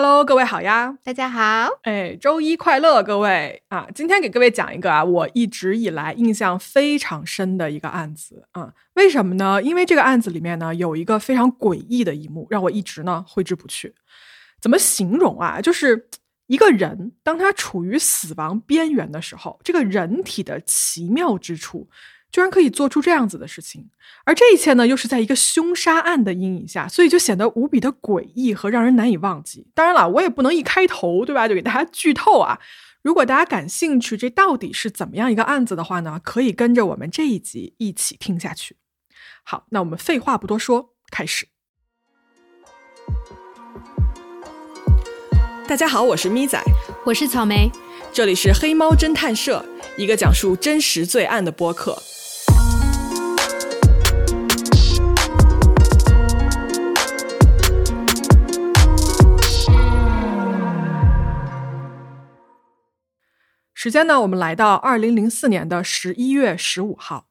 Hello，各位好呀！大家好，哎，周一快乐，各位啊！今天给各位讲一个啊，我一直以来印象非常深的一个案子啊。为什么呢？因为这个案子里面呢有一个非常诡异的一幕，让我一直呢挥之不去。怎么形容啊？就是一个人当他处于死亡边缘的时候，这个人体的奇妙之处。居然可以做出这样子的事情，而这一切呢，又是在一个凶杀案的阴影下，所以就显得无比的诡异和让人难以忘记。当然了，我也不能一开头，对吧，就给大家剧透啊。如果大家感兴趣，这到底是怎么样一个案子的话呢，可以跟着我们这一集一起听下去。好，那我们废话不多说，开始。大家好，我是咪仔，我是草莓，这里是黑猫侦探社，一个讲述真实罪案的播客。时间呢？我们来到二零零四年的十一月十五号，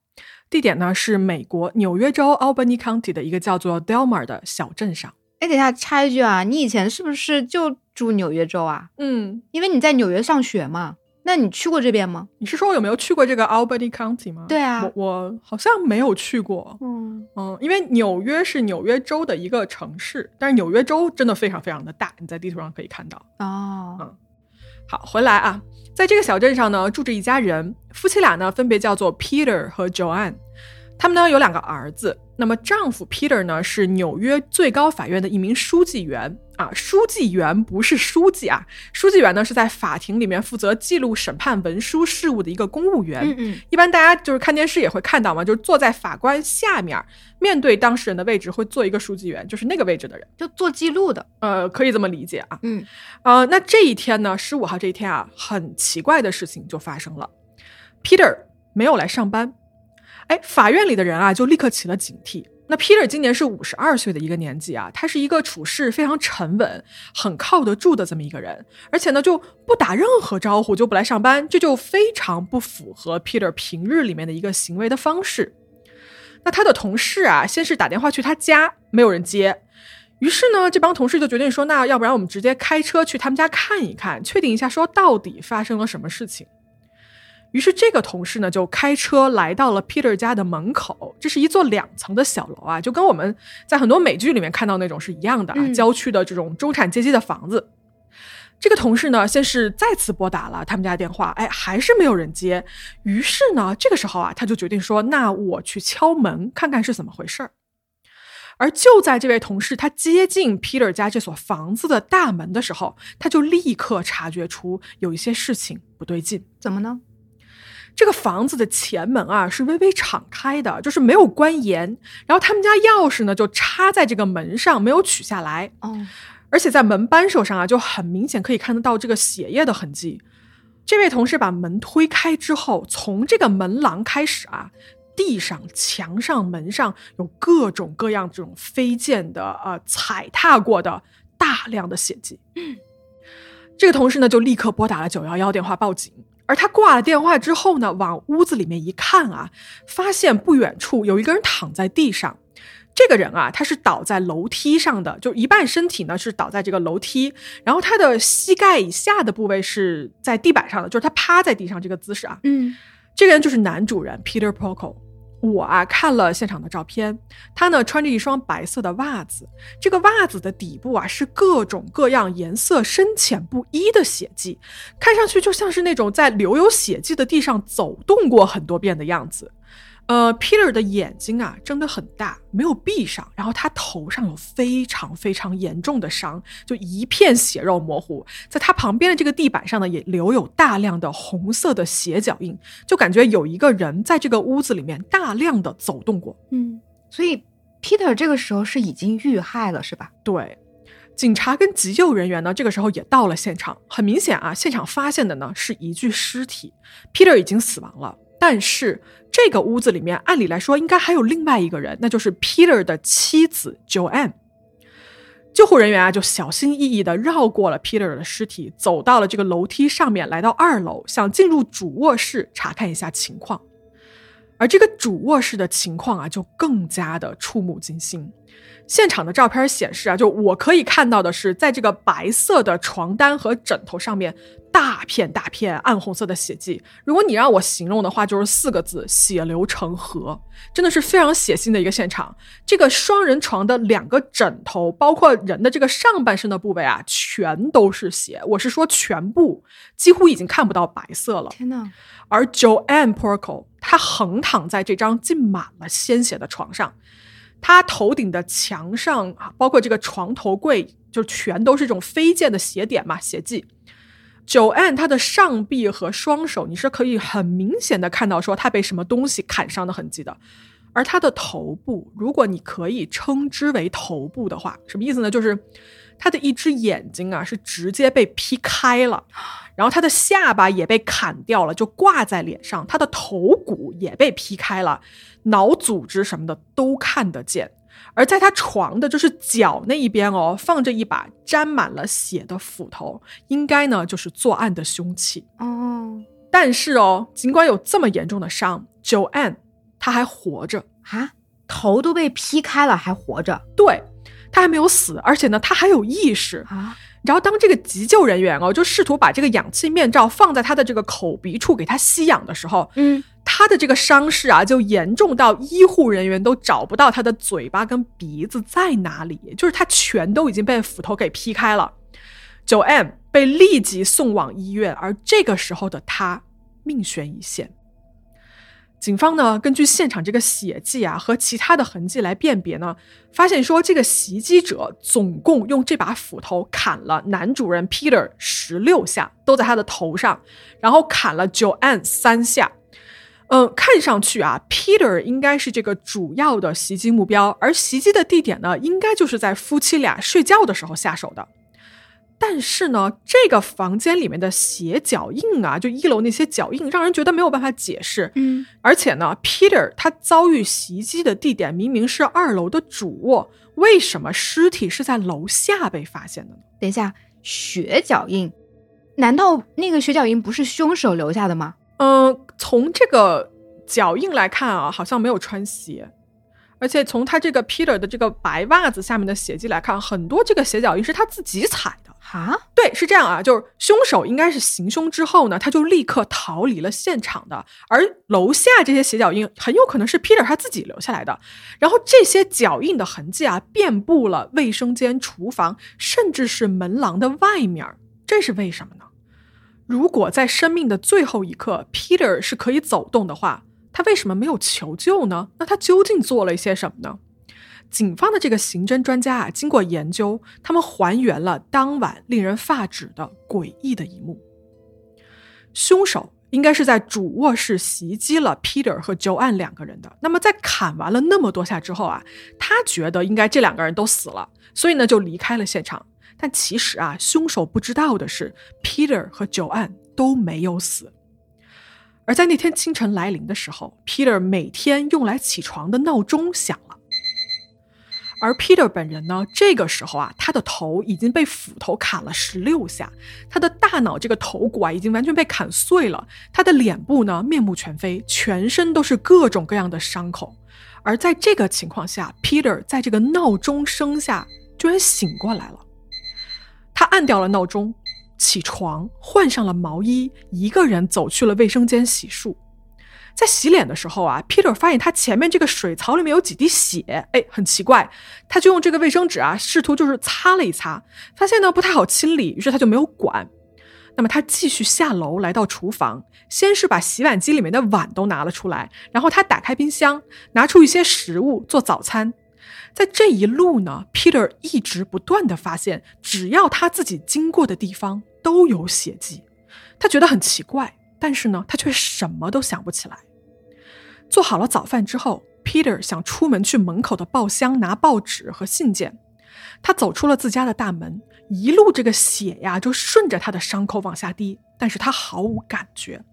地点呢是美国纽约州 Albany County 的一个叫做 Delmar 的小镇上。哎，等一下插一句啊，你以前是不是就住纽约州啊？嗯，因为你在纽约上学嘛。那你去过这边吗？你是说我有没有去过这个 Albany County 吗？对啊，我我好像没有去过。嗯嗯，因为纽约是纽约州的一个城市，但是纽约州真的非常非常的大，你在地图上可以看到。哦，嗯，好，回来啊。在这个小镇上呢，住着一家人，夫妻俩呢分别叫做 Peter 和 Joanne，他们呢有两个儿子。那么丈夫 Peter 呢是纽约最高法院的一名书记员啊，书记员不是书记啊，书记员呢是在法庭里面负责记录审判文书事务的一个公务员。嗯嗯，一般大家就是看电视也会看到嘛，就是坐在法官下面，面对当事人的位置会坐一个书记员，就是那个位置的人，就做记录的。呃，可以这么理解啊。嗯，呃，那这一天呢，十五号这一天啊，很奇怪的事情就发生了，Peter 没有来上班，哎，法院里的人啊就立刻起了警惕。那 Peter 今年是五十二岁的一个年纪啊，他是一个处事非常沉稳、很靠得住的这么一个人，而且呢就不打任何招呼就不来上班，这就非常不符合 Peter 平日里面的一个行为的方式。那他的同事啊，先是打电话去他家，没有人接，于是呢这帮同事就决定说，那要不然我们直接开车去他们家看一看，确定一下说到底发生了什么事情。于是这个同事呢，就开车来到了 Peter 家的门口。这是一座两层的小楼啊，就跟我们在很多美剧里面看到那种是一样的啊，郊区的这种中产阶级的房子。这个同事呢，先是再次拨打了他们家电话，哎，还是没有人接。于是呢，这个时候啊，他就决定说：“那我去敲门，看看是怎么回事儿。”而就在这位同事他接近 Peter 家这所房子的大门的时候，他就立刻察觉出有一些事情不对劲。怎么呢？这个房子的前门啊是微微敞开的，就是没有关严。然后他们家钥匙呢就插在这个门上，没有取下来。哦，而且在门扳手上啊就很明显可以看得到这个血液的痕迹。这位同事把门推开之后，从这个门廊开始啊，地上、墙上、门上有各种各样这种飞溅的呃踩踏过的大量的血迹。这个同事呢就立刻拨打了九幺幺电话报警。而他挂了电话之后呢，往屋子里面一看啊，发现不远处有一个人躺在地上。这个人啊，他是倒在楼梯上的，就一半身体呢是倒在这个楼梯，然后他的膝盖以下的部位是在地板上的，就是他趴在地上这个姿势啊。嗯，这个人就是男主人 Peter Poco。我啊看了现场的照片，他呢穿着一双白色的袜子，这个袜子的底部啊是各种各样颜色深浅不一的血迹，看上去就像是那种在留有血迹的地上走动过很多遍的样子。呃，Peter 的眼睛啊睁得很大，没有闭上，然后他头上有非常非常严重的伤，就一片血肉模糊。在他旁边的这个地板上呢，也留有大量的红色的血脚印，就感觉有一个人在这个屋子里面大量的走动过。嗯，所以 Peter 这个时候是已经遇害了，是吧？对，警察跟急救人员呢，这个时候也到了现场。很明显啊，现场发现的呢是一具尸体，Peter 已经死亡了。但是这个屋子里面，按理来说应该还有另外一个人，那就是 Peter 的妻子 Joanne。救护人员啊，就小心翼翼地绕过了 Peter 的尸体，走到了这个楼梯上面，来到二楼，想进入主卧室查看一下情况。而这个主卧室的情况啊，就更加的触目惊心。现场的照片显示啊，就我可以看到的是，在这个白色的床单和枕头上面，大片大片暗红色的血迹。如果你让我形容的话，就是四个字：血流成河。真的是非常血腥的一个现场。这个双人床的两个枕头，包括人的这个上半身的部位啊，全都是血。我是说全部，几乎已经看不到白色了。天哪！而 Joanne Porco，她横躺在这张浸满了鲜血的床上。他头顶的墙上啊，包括这个床头柜，就全都是这种飞溅的血点嘛，血迹。九 N 他的上臂和双手，你是可以很明显的看到说他被什么东西砍伤的痕迹的。而他的头部，如果你可以称之为头部的话，什么意思呢？就是他的一只眼睛啊，是直接被劈开了，然后他的下巴也被砍掉了，就挂在脸上，他的头骨也被劈开了。脑组织什么的都看得见，而在他床的就是脚那一边哦，放着一把沾满了血的斧头，应该呢就是作案的凶器哦。但是哦，尽管有这么严重的伤，Joanne 他还活着啊，头都被劈开了还活着，对他还没有死，而且呢他还有意识啊。然后当这个急救人员哦就试图把这个氧气面罩放在他的这个口鼻处给他吸氧的时候，嗯。他的这个伤势啊，就严重到医护人员都找不到他的嘴巴跟鼻子在哪里，就是他全都已经被斧头给劈开了。九 M 被立即送往医院，而这个时候的他命悬一线。警方呢，根据现场这个血迹啊和其他的痕迹来辨别呢，发现说这个袭击者总共用这把斧头砍了男主人 Peter 十六下，都在他的头上，然后砍了九 M 三下。嗯，看上去啊，Peter 应该是这个主要的袭击目标，而袭击的地点呢，应该就是在夫妻俩睡觉的时候下手的。但是呢，这个房间里面的血脚印啊，就一楼那些脚印，让人觉得没有办法解释。嗯，而且呢，Peter 他遭遇袭击的地点明明是二楼的主卧，为什么尸体是在楼下被发现的呢？等一下，血脚印，难道那个血脚印不是凶手留下的吗？嗯，从这个脚印来看啊，好像没有穿鞋，而且从他这个 Peter 的这个白袜子下面的血迹来看，很多这个鞋脚印是他自己踩的啊。对，是这样啊，就是凶手应该是行凶之后呢，他就立刻逃离了现场的，而楼下这些鞋脚印很有可能是 Peter 他自己留下来的。然后这些脚印的痕迹啊，遍布了卫生间、厨房，甚至是门廊的外面，这是为什么呢？如果在生命的最后一刻，Peter 是可以走动的话，他为什么没有求救呢？那他究竟做了一些什么呢？警方的这个刑侦专家啊，经过研究，他们还原了当晚令人发指的诡异的一幕。凶手应该是在主卧室袭击了 Peter 和 Joanne 两个人的。那么在砍完了那么多下之后啊，他觉得应该这两个人都死了，所以呢就离开了现场。但其实啊，凶手不知道的是，Peter 和 Joanne 都没有死。而在那天清晨来临的时候，Peter 每天用来起床的闹钟响。而 Peter 本人呢，这个时候啊，他的头已经被斧头砍了十六下，他的大脑这个头骨啊，已经完全被砍碎了。他的脸部呢，面目全非，全身都是各种各样的伤口。而在这个情况下，Peter 在这个闹钟声下居然醒过来了。他按掉了闹钟，起床，换上了毛衣，一个人走去了卫生间洗漱。在洗脸的时候啊，Peter 发现他前面这个水槽里面有几滴血，哎，很奇怪，他就用这个卫生纸啊，试图就是擦了一擦，发现呢不太好清理，于是他就没有管。那么他继续下楼来到厨房，先是把洗碗机里面的碗都拿了出来，然后他打开冰箱，拿出一些食物做早餐。在这一路呢，Peter 一直不断的发现，只要他自己经过的地方都有血迹，他觉得很奇怪，但是呢，他却什么都想不起来。做好了早饭之后，Peter 想出门去门口的报箱拿报纸和信件。他走出了自家的大门，一路这个血呀就顺着他的伤口往下滴，但是他毫无感觉。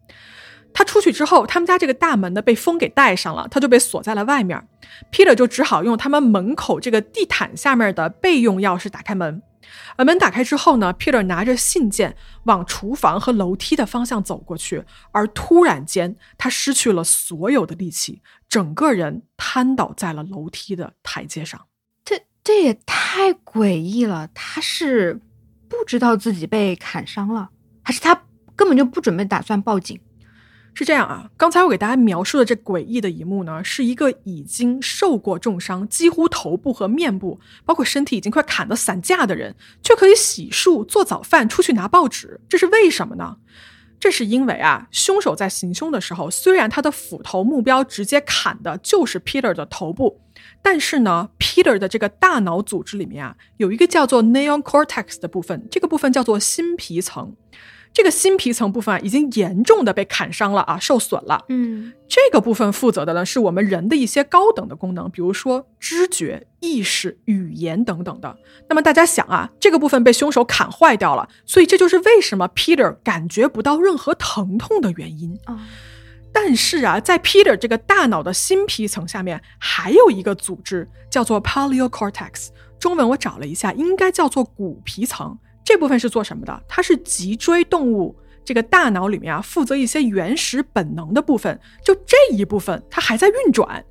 他出去之后，他们家这个大门呢被风给带上了，他就被锁在了外面。Peter 就只好用他们门口这个地毯下面的备用钥匙打开门。而门打开之后呢，Peter 拿着信件往厨房和楼梯的方向走过去，而突然间他失去了所有的力气，整个人瘫倒在了楼梯的台阶上。这这也太诡异了！他是不知道自己被砍伤了，还是他根本就不准备打算报警？是这样啊，刚才我给大家描述的这诡异的一幕呢，是一个已经受过重伤，几乎头部和面部，包括身体已经快砍得散架的人，却可以洗漱、做早饭、出去拿报纸，这是为什么呢？这是因为啊，凶手在行凶的时候，虽然他的斧头目标直接砍的就是 Peter 的头部，但是呢，Peter 的这个大脑组织里面啊，有一个叫做 neon cortex 的部分，这个部分叫做新皮层。这个新皮层部分啊，已经严重的被砍伤了啊，受损了。嗯，这个部分负责的呢，是我们人的一些高等的功能，比如说知觉、意识、语言等等的。那么大家想啊，这个部分被凶手砍坏掉了，所以这就是为什么 Peter 感觉不到任何疼痛的原因。哦，但是啊，在 Peter 这个大脑的新皮层下面，还有一个组织叫做 Paleocortex，中文我找了一下，应该叫做骨皮层。这部分是做什么的？它是脊椎动物这个大脑里面啊，负责一些原始本能的部分。就这一部分，它还在运转，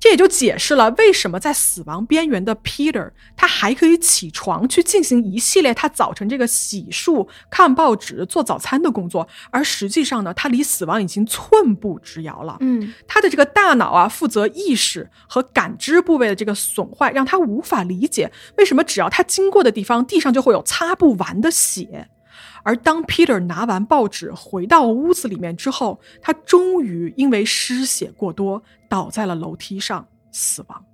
这也就解释了为什么在死亡边缘的 Peter，他还可以起床去进行一系列他早晨这个洗漱、看报纸、做早餐的工作，而实际上呢，他离死亡已经寸步之遥了。嗯，他的这个大脑啊，负责意识和感知部位的这个损坏，让他无法理解为什么只要他经过的地方，地上就会有擦不完的血。而当 Peter 拿完报纸回到屋子里面之后，他终于因为失血过多倒在了楼梯上死亡。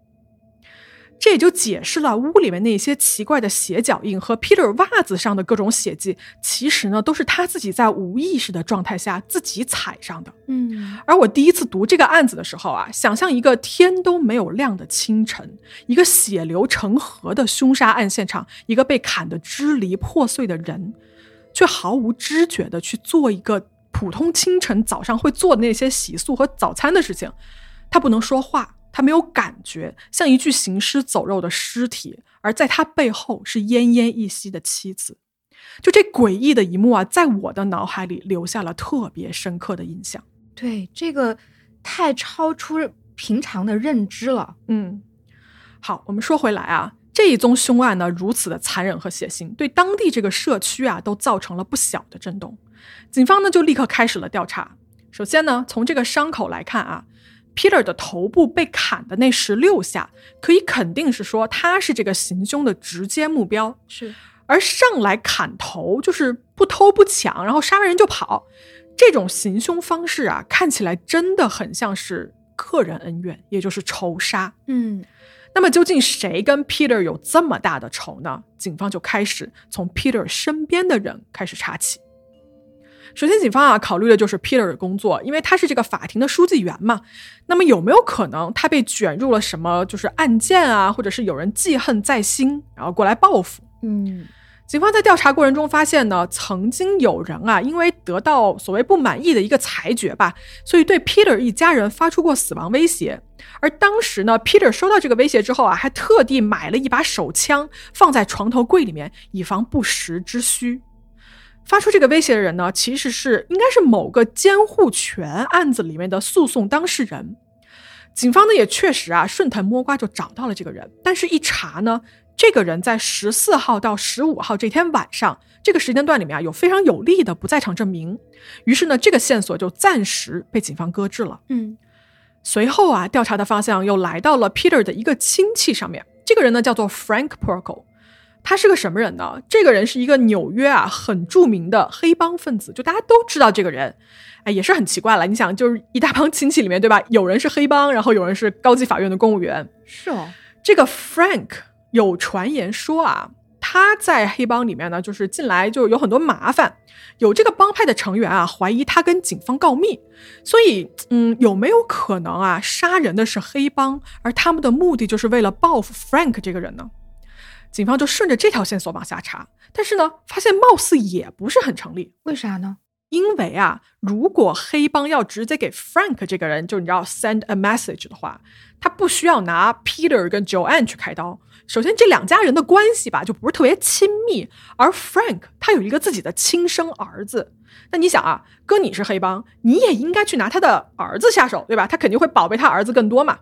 这也就解释了屋里面那些奇怪的血脚印和 Peter 袜子上的各种血迹，其实呢都是他自己在无意识的状态下自己踩上的。嗯，而我第一次读这个案子的时候啊，想象一个天都没有亮的清晨，一个血流成河的凶杀案现场，一个被砍得支离破碎的人，却毫无知觉的去做一个普通清晨早上会做的那些洗漱和早餐的事情。他不能说话，他没有感觉，像一具行尸走肉的尸体，而在他背后是奄奄一息的妻子。就这诡异的一幕啊，在我的脑海里留下了特别深刻的印象。对，这个太超出平常的认知了。嗯，好，我们说回来啊，这一宗凶案呢，如此的残忍和血腥，对当地这个社区啊，都造成了不小的震动。警方呢，就立刻开始了调查。首先呢，从这个伤口来看啊，Peter 的头部被砍的那十六下，可以肯定是说他是这个行凶的直接目标。是，而上来砍头就是不偷不抢，然后杀完人就跑，这种行凶方式啊，看起来真的很像是个人恩怨，也就是仇杀。嗯，那么究竟谁跟 Peter 有这么大的仇呢？警方就开始从 Peter 身边的人开始查起。首先，警方啊考虑的就是 Peter 的工作，因为他是这个法庭的书记员嘛。那么有没有可能他被卷入了什么就是案件啊，或者是有人记恨在心，然后过来报复？嗯，警方在调查过程中发现呢，曾经有人啊，因为得到所谓不满意的一个裁决吧，所以对 Peter 一家人发出过死亡威胁。而当时呢，Peter 收到这个威胁之后啊，还特地买了一把手枪放在床头柜里面，以防不时之需。发出这个威胁的人呢，其实是应该是某个监护权案子里面的诉讼当事人。警方呢也确实啊顺藤摸瓜就找到了这个人，但是一查呢，这个人在十四号到十五号这天晚上这个时间段里面啊有非常有力的不在场证明，于是呢这个线索就暂时被警方搁置了。嗯，随后啊调查的方向又来到了 Peter 的一个亲戚上面，这个人呢叫做 Frank Porco。他是个什么人呢？这个人是一个纽约啊很著名的黑帮分子，就大家都知道这个人，哎，也是很奇怪了。你想，就是一大帮亲戚里面，对吧？有人是黑帮，然后有人是高级法院的公务员。是哦，这个 Frank 有传言说啊，他在黑帮里面呢，就是进来就有很多麻烦，有这个帮派的成员啊怀疑他跟警方告密，所以嗯，有没有可能啊，杀人的是黑帮，而他们的目的就是为了报复 Frank 这个人呢？警方就顺着这条线索往下查，但是呢，发现貌似也不是很成立。为啥呢？因为啊，如果黑帮要直接给 Frank 这个人，就你知道 send a message 的话，他不需要拿 Peter 跟 Joanne 去开刀，首先，这两家人的关系吧，就不是特别亲密。而 Frank 他有一个自己的亲生儿子，那你想啊，哥你是黑帮，你也应该去拿他的儿子下手，对吧？他肯定会宝贝他儿子更多嘛。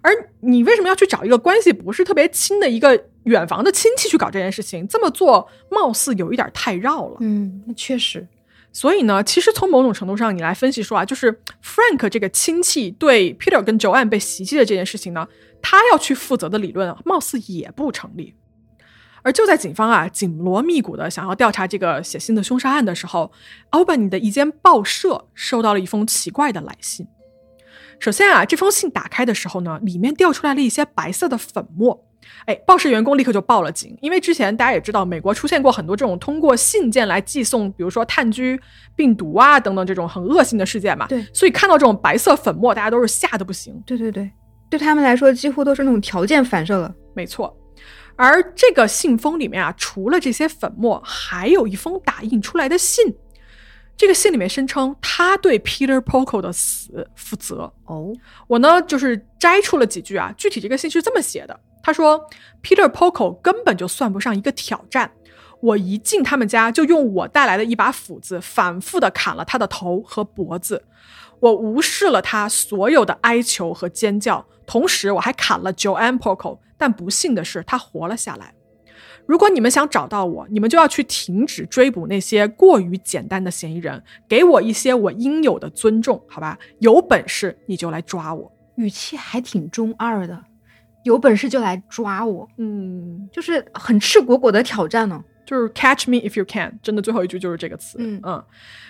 而你为什么要去找一个关系不是特别亲的一个远房的亲戚去搞这件事情？这么做貌似有一点太绕了。嗯，那确实。所以呢，其实从某种程度上，你来分析说啊，就是 Frank 这个亲戚对 Peter 跟 Joanne 被袭击的这件事情呢，他要去负责的理论，貌似也不成立。而就在警方啊紧锣密鼓的想要调查这个写信的凶杀案的时候，Albany 的一间报社收到了一封奇怪的来信。首先啊，这封信打开的时候呢，里面掉出来了一些白色的粉末。哎，报社员工立刻就报了警，因为之前大家也知道，美国出现过很多这种通过信件来寄送，比如说炭疽病毒啊等等这种很恶性的事件嘛。对，所以看到这种白色粉末，大家都是吓得不行。对对对，对他们来说几乎都是那种条件反射了。没错，而这个信封里面啊，除了这些粉末，还有一封打印出来的信。这个信里面声称他对 Peter Poco 的死负责。哦，我呢就是摘出了几句啊，具体这个信是这么写的。他说：“Peter Poco 根本就算不上一个挑战。我一进他们家，就用我带来的一把斧子，反复的砍了他的头和脖子。我无视了他所有的哀求和尖叫，同时我还砍了 Joanne Poco。但不幸的是，他活了下来。如果你们想找到我，你们就要去停止追捕那些过于简单的嫌疑人，给我一些我应有的尊重，好吧？有本事你就来抓我。”语气还挺中二的。有本事就来抓我，嗯，就是很赤果果的挑战呢，就是 catch me if you can，真的最后一句就是这个词，嗯嗯，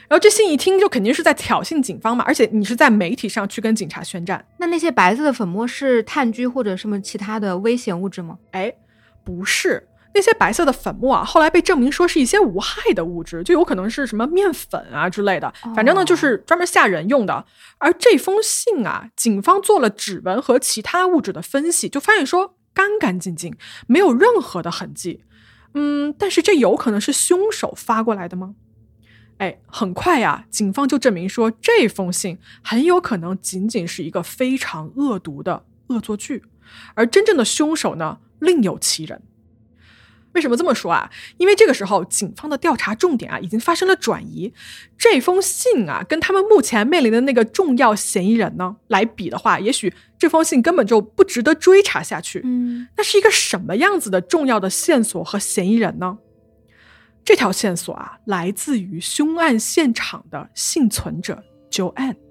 然后这信一听就肯定是在挑衅警方嘛，而且你是在媒体上去跟警察宣战，那那些白色的粉末是炭疽或者什么其他的危险物质吗？哎，不是。那些白色的粉末啊，后来被证明说是一些无害的物质，就有可能是什么面粉啊之类的，反正呢就是专门吓人用的。而这封信啊，警方做了指纹和其他物质的分析，就发现说干干净净，没有任何的痕迹。嗯，但是这有可能是凶手发过来的吗？哎，很快呀，警方就证明说这封信很有可能仅仅是一个非常恶毒的恶作剧，而真正的凶手呢另有其人。为什么这么说啊？因为这个时候警方的调查重点啊已经发生了转移。这封信啊，跟他们目前面临的那个重要嫌疑人呢来比的话，也许这封信根本就不值得追查下去。嗯，那是一个什么样子的重要的线索和嫌疑人呢？这条线索啊，来自于凶案现场的幸存者 Joanne。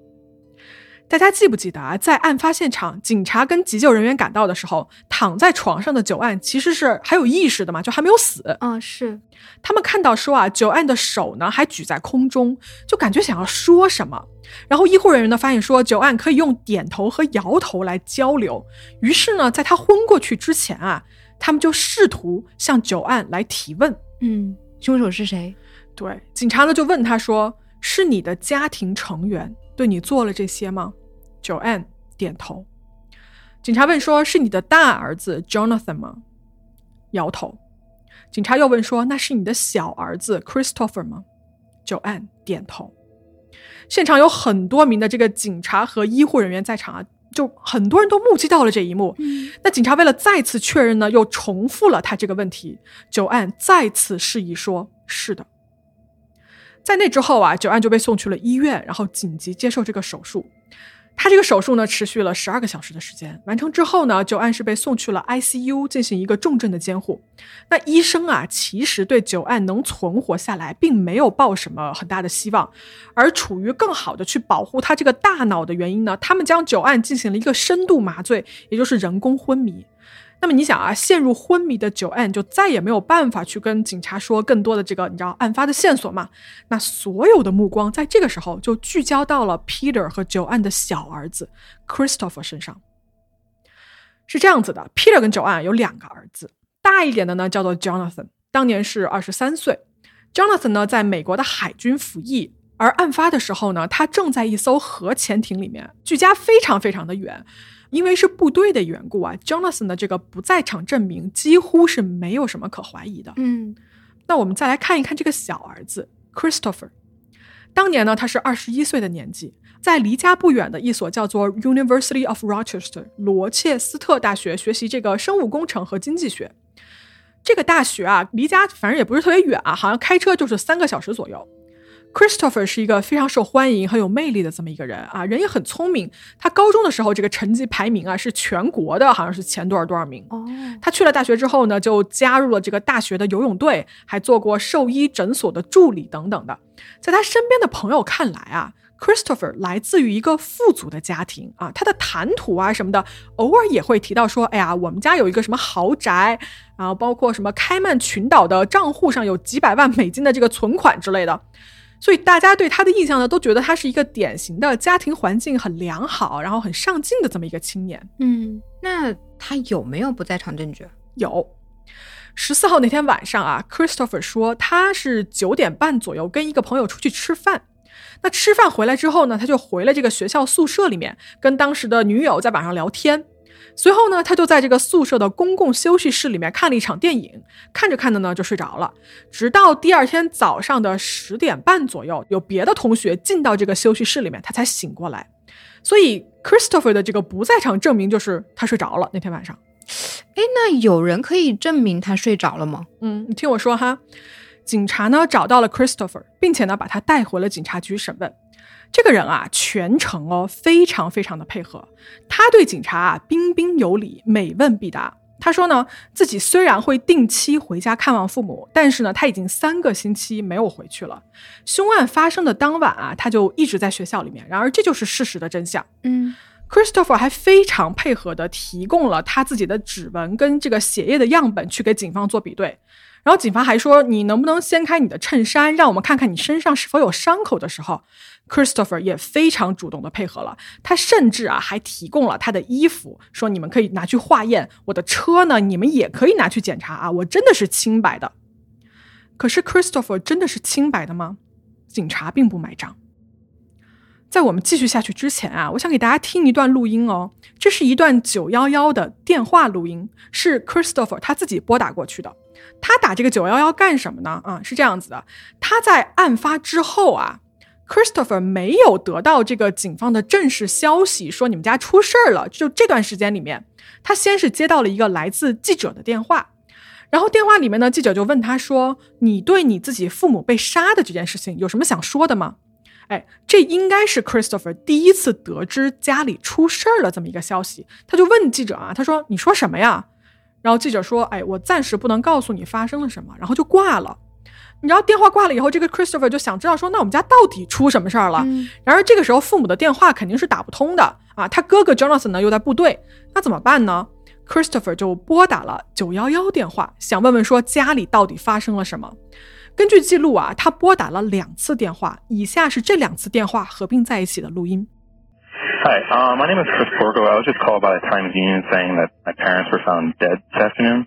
大家记不记得啊？在案发现场，警察跟急救人员赶到的时候，躺在床上的久案其实是还有意识的嘛，就还没有死。嗯，是。他们看到说啊，久案的手呢还举在空中，就感觉想要说什么。然后医护人员呢发现说，久案可以用点头和摇头来交流。于是呢，在他昏过去之前啊，他们就试图向久案来提问。嗯，凶手是谁？对，警察呢就问他说：“是你的家庭成员对你做了这些吗？” Joanne 点头。警察问说：“是你的大儿子 Jonathan 吗？”摇头。警察又问说：“那是你的小儿子 Christopher 吗？”Joanne 点头。现场有很多名的这个警察和医护人员在场啊，就很多人都目击到了这一幕。那警察为了再次确认呢，又重复了他这个问题。Joanne 再次示意说：“是的。”在那之后啊九安就被送去了医院，然后紧急接受这个手术。他这个手术呢，持续了十二个小时的时间。完成之后呢，九案是被送去了 ICU 进行一个重症的监护。那医生啊，其实对九案能存活下来，并没有抱什么很大的希望。而处于更好的去保护他这个大脑的原因呢，他们将九案进行了一个深度麻醉，也就是人工昏迷。那么你想啊，陷入昏迷的九安就再也没有办法去跟警察说更多的这个你知道案发的线索嘛？那所有的目光在这个时候就聚焦到了 Peter 和九安的小儿子 Christopher 身上。是这样子的，Peter 跟九安有两个儿子，大一点的呢叫做 Jonathan，当年是二十三岁。Jonathan 呢在美国的海军服役，而案发的时候呢，他正在一艘核潜艇里面，距家非常非常的远。因为是部队的缘故啊，Jonathan 的这个不在场证明几乎是没有什么可怀疑的。嗯，那我们再来看一看这个小儿子 Christopher，当年呢，他是二十一岁的年纪，在离家不远的一所叫做 University of Rochester 罗切斯特大学学习这个生物工程和经济学。这个大学啊，离家反正也不是特别远啊，好像开车就是三个小时左右。Christopher 是一个非常受欢迎、很有魅力的这么一个人啊，人也很聪明。他高中的时候这个成绩排名啊是全国的，好像是前多少多少名。哦，他去了大学之后呢，就加入了这个大学的游泳队，还做过兽医诊所的助理等等的。在他身边的朋友看来啊，Christopher 来自于一个富足的家庭啊，他的谈吐啊什么的，偶尔也会提到说，哎呀，我们家有一个什么豪宅，然后包括什么开曼群岛的账户上有几百万美金的这个存款之类的。所以大家对他的印象呢，都觉得他是一个典型的家庭环境很良好，然后很上进的这么一个青年。嗯，那他有没有不在场证据？有，十四号那天晚上啊，Christopher 说他是九点半左右跟一个朋友出去吃饭。那吃饭回来之后呢，他就回了这个学校宿舍里面，跟当时的女友在网上聊天。随后呢，他就在这个宿舍的公共休息室里面看了一场电影，看着看着呢就睡着了。直到第二天早上的十点半左右，有别的同学进到这个休息室里面，他才醒过来。所以 Christopher 的这个不在场证明就是他睡着了那天晚上。哎，那有人可以证明他睡着了吗？嗯，你听我说哈，警察呢找到了 Christopher，并且呢把他带回了警察局审问。这个人啊，全程哦非常非常的配合，他对警察啊彬彬有礼，每问必答。他说呢，自己虽然会定期回家看望父母，但是呢，他已经三个星期没有回去了。凶案发生的当晚啊，他就一直在学校里面。然而，这就是事实的真相。嗯，Christopher 还非常配合的提供了他自己的指纹跟这个血液的样本去给警方做比对。然后警方还说，你能不能掀开你的衬衫，让我们看看你身上是否有伤口的时候。Christopher 也非常主动的配合了，他甚至啊还提供了他的衣服，说你们可以拿去化验，我的车呢你们也可以拿去检查啊，我真的是清白的。可是 Christopher 真的是清白的吗？警察并不买账。在我们继续下去之前啊，我想给大家听一段录音哦，这是一段九幺幺的电话录音，是 Christopher 他自己拨打过去的。他打这个九幺幺干什么呢？啊，是这样子的，他在案发之后啊。Christopher 没有得到这个警方的正式消息，说你们家出事儿了。就这段时间里面，他先是接到了一个来自记者的电话，然后电话里面呢，记者就问他说：“你对你自己父母被杀的这件事情有什么想说的吗？”哎，这应该是 Christopher 第一次得知家里出事儿了这么一个消息，他就问记者啊，他说：“你说什么呀？”然后记者说：“哎，我暂时不能告诉你发生了什么。”然后就挂了。你知道电话挂了以后，这个 Christopher 就想知道说，那我们家到底出什么事儿了？然而这个时候父母的电话肯定是打不通的啊，他哥哥 Jonathan 呢又在部队，那怎么办呢？Christopher 就拨打了九幺幺电话，想问问说家里到底发生了什么。根据记录啊，他拨打了两次电话，以下是这两次电话合并在一起的录音。Hi, uh, my name is Chris Porco. I was just called by the Times Union saying that my parents were found dead this afternoon.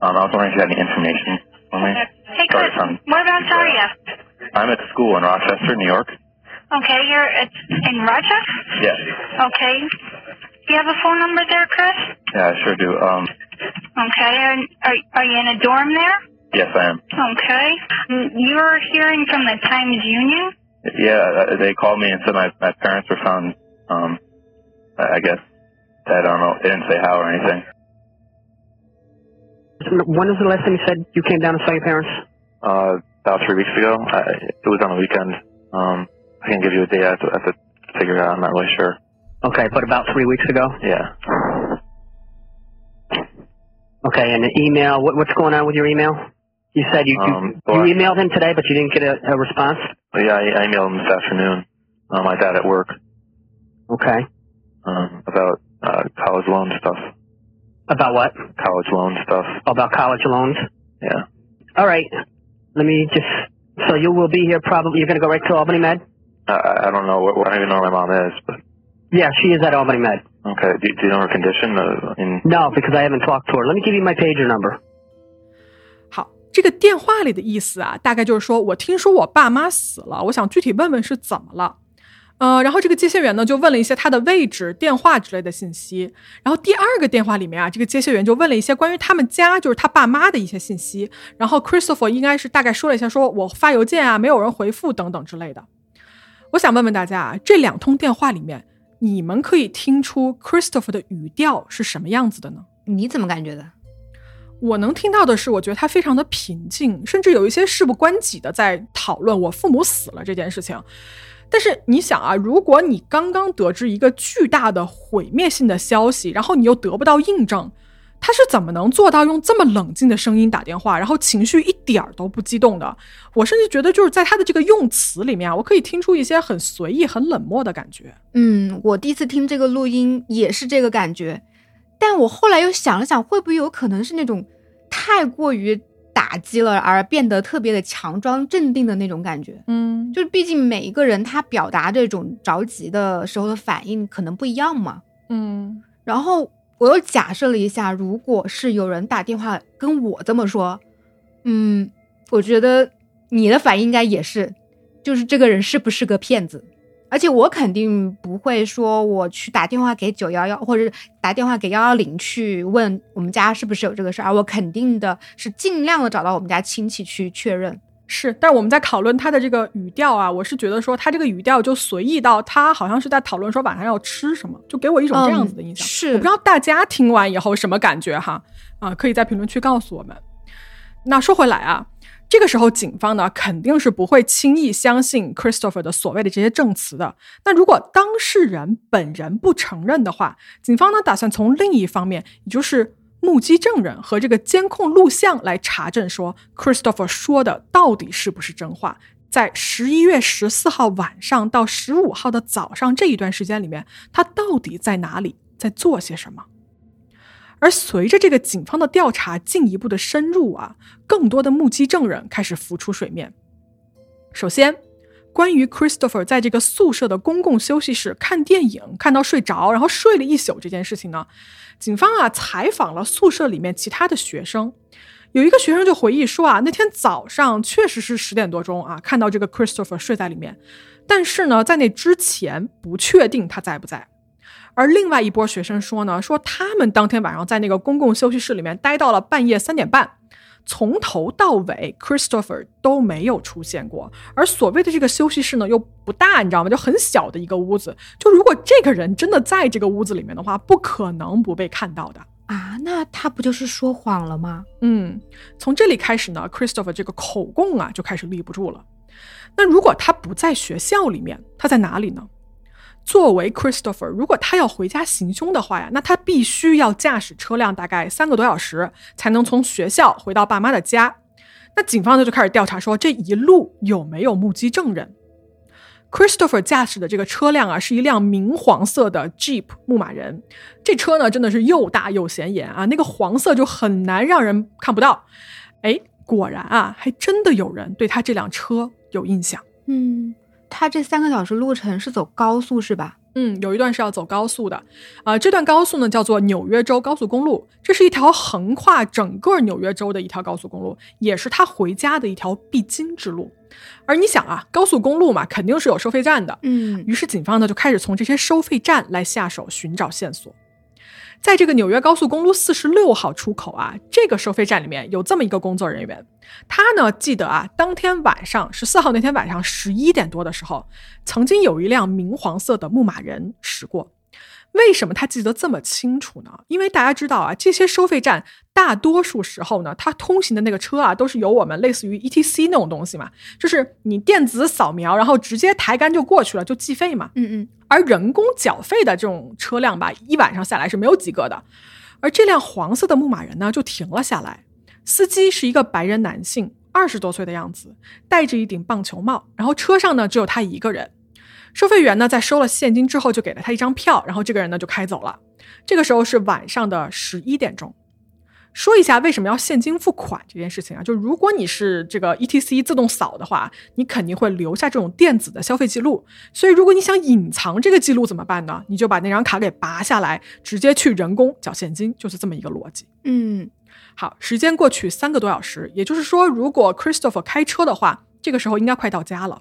Um, I was wondering if you had any information for me. Hey, Chris, Sorry, son. whereabouts are you? I'm at school in Rochester, New York. Okay, you're at, in Rochester? Yes. Okay. Do you have a phone number there, Chris? Yeah, I sure do. Um, Okay, and are, are you in a dorm there? yes, I am. Okay. Mm, You're hearing from the Times Union? Yeah, uh, they called me and said my, my parents were found, um, I I guess, dead. I don't know. They didn't say how or anything. When was the last time you said you came down to saw your parents? Uh, about three weeks ago. I, it was on the weekend. Um, I can't give you a date. I have to, I have to figure it out. I'm not really sure. Okay, but about three weeks ago. Yeah. Okay, and the email. What, what's going on with your email? You said you you, Um, you I- emailed him today, but you didn't get a, a response. Yeah, I, I emailed him this afternoon. Uh, my dad at work. Okay. Um, about, uh, college loan stuff. About what? College loan stuff. About college loans. Yeah. All right. Let me just. So you will be here probably. You're going to go right to Albany Med. I- I, I don't know. What, I don't even know where my mom is, but Yeah, she is at Albany Med. okay. Do, do you know her condition? Uh, in, No, because I haven't talked to her. Let me give you my pager number. 好，这个电话里的意思啊，大概就是说我听说我爸妈死了，我想具体问问是怎么了。 呃，然后这个接线员呢就问了一些他的位置、电话之类的信息。然后第二个电话里面啊，这个接线员就问了一些关于他们家，就是他爸妈的一些信息。然后 Christopher 应该是大概说了一下，说我发邮件啊，没有人回复等等之类的。我想问问大家啊，这两通电话里面，你们可以听出 Christopher 的语调是什么样子的呢？你怎么感觉的？我能听到的是，我觉得他非常的平静，甚至有一些事不关己的在讨论我父母死了这件事情。但是你想啊，如果你刚刚得知一个巨大的毁灭性的消息，然后你又得不到印证，他是怎么能做到用这么冷静的声音打电话，然后情绪一点儿都不激动的？我甚至觉得，就是在他的这个用词里面啊，我可以听出一些很随意、很冷漠的感觉。嗯，我第一次听这个录音也是这个感觉，但我后来又想了想，会不会有可能是那种太过于打击了而变得特别的强装镇定的那种感觉？嗯，就是毕竟每一个人他表达这种着急的时候的反应可能不一样嘛。嗯然后我又假设了一下，如果是有人打电话跟我这么说，嗯，我觉得你的反应应该也是，就是这个人是不是个骗子？而且我肯定不会说我去打电话给九幺幺，或者是打电话给幺幺零去问我们家是不是有这个事儿，而我肯定的是尽量的找到我们家亲戚去确认。是，但我们在讨论他的这个语调啊，我是觉得说他这个语调就随意到他好像是在讨论说晚上要吃什么，就给我一种这样子的印象。嗯是我不知道大家听完以后什么感觉哈？啊，可以在评论区告诉我们。那说回来啊，这个时候警方呢肯定是不会轻易相信 Christopher 的所谓的这些证词的。那如果当事人本人不承认的话，警方呢打算从另一方面，也就是目击证人和这个监控录像来查证，说 Christopher 说的到底是不是真话。在十一月十四号晚上到十五号的早上这一段时间里面，他到底在哪里，在做些什么？而随着这个警方的调查进一步的深入啊，更多的目击证人开始浮出水面。首先，关于 Christopher 在这个宿舍的公共休息室看电影看到睡着，然后睡了一宿这件事情呢，警方啊采访了宿舍里面其他的学生，有一个学生就回忆说啊，那天早上确实是十点多钟啊，看到这个 Christopher 睡在里面，但是呢，在那之前不确定他在不在。而另外一波学生说呢，说他们当天晚上在那个公共休息室里面待到了半夜三点半，从头到尾 Christopher 都没有出现过。而所谓的这个休息室呢，又不大，你知道吗？就很小的一个屋子。就如果这个人真的在这个屋子里面的话，不可能不被看到的。啊，那他不就是说谎了吗？嗯，从这里开始呢，Christopher 这个口供啊就开始立不住了。那如果他不在学校里面，他在哪里呢？作为 Christopher，如果他要回家行凶的话呀，那他必须要驾驶车辆大概三个多小时，才能从学校回到爸妈的家。那警方呢就开始调查说，这一路有没有目击证人。Christopher 驾驶的这个车辆啊，是一辆明黄色的 Jeep 牧马人。这车呢，真的是又大又显眼啊，那个黄色就很难让人看不到。哎，果然啊，还真的有人对他这辆车有印象。嗯，他这三个小时路程是走高速是吧？嗯，有一段是要走高速的，啊、这段高速呢叫做纽约州高速公路，这是一条横跨整个纽约州的一条高速公路，也是他回家的一条必经之路。而你想啊，高速公路嘛，肯定是有收费站的，嗯于是警方呢就开始从这些收费站来下手寻找线索。在这个纽约高速公路四十六号出口啊，这个收费站里面有这么一个工作人员，他呢记得啊，当天晚上十四号那天晚上十一点多的时候，曾经有一辆明黄色的牧马人驶过。为什么他记得这么清楚呢？因为大家知道啊，这些收费站大多数时候呢，它通行的那个车啊，都是由我们类似于 ETC 那种东西嘛，就是你电子扫描，然后直接抬杆就过去了，就计费嘛。嗯嗯，而人工缴费的这种车辆吧，一晚上下来是没有几个的。而这辆黄色的牧马人呢，就停了下来。司机是一个白人男性，二十多岁的样子，戴着一顶棒球帽。然后车上呢只有他一个人。收费员呢在收了现金之后，就给了他一张票，然后这个人呢就开走了。这个时候是晚上的十一点钟。说一下为什么要现金付款这件事情啊，就如果你是这个 ETC 自动扫的话，你肯定会留下这种电子的消费记录。所以如果你想隐藏这个记录怎么办呢？你就把那张卡给拔下来，直接去人工缴现金，就是这么一个逻辑。嗯好，时间过去三个多小时，也就是说，如果 Christopher 开车的话，这个时候应该快到家了。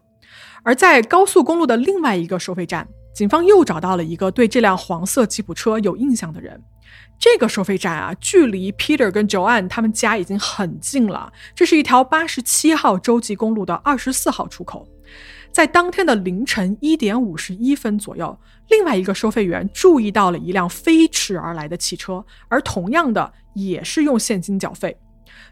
而在高速公路的另外一个收费站，警方又找到了一个对这辆黄色吉普车有印象的人。这个收费站啊，距离 Peter 跟 Joanne 他们家已经很近了。这是一条八十七号洲际公路的二十四号出口。在当天的凌晨一点五十一分左右，另外一个收费员注意到了一辆飞驰而来的汽车，而同样的也是用现金缴费。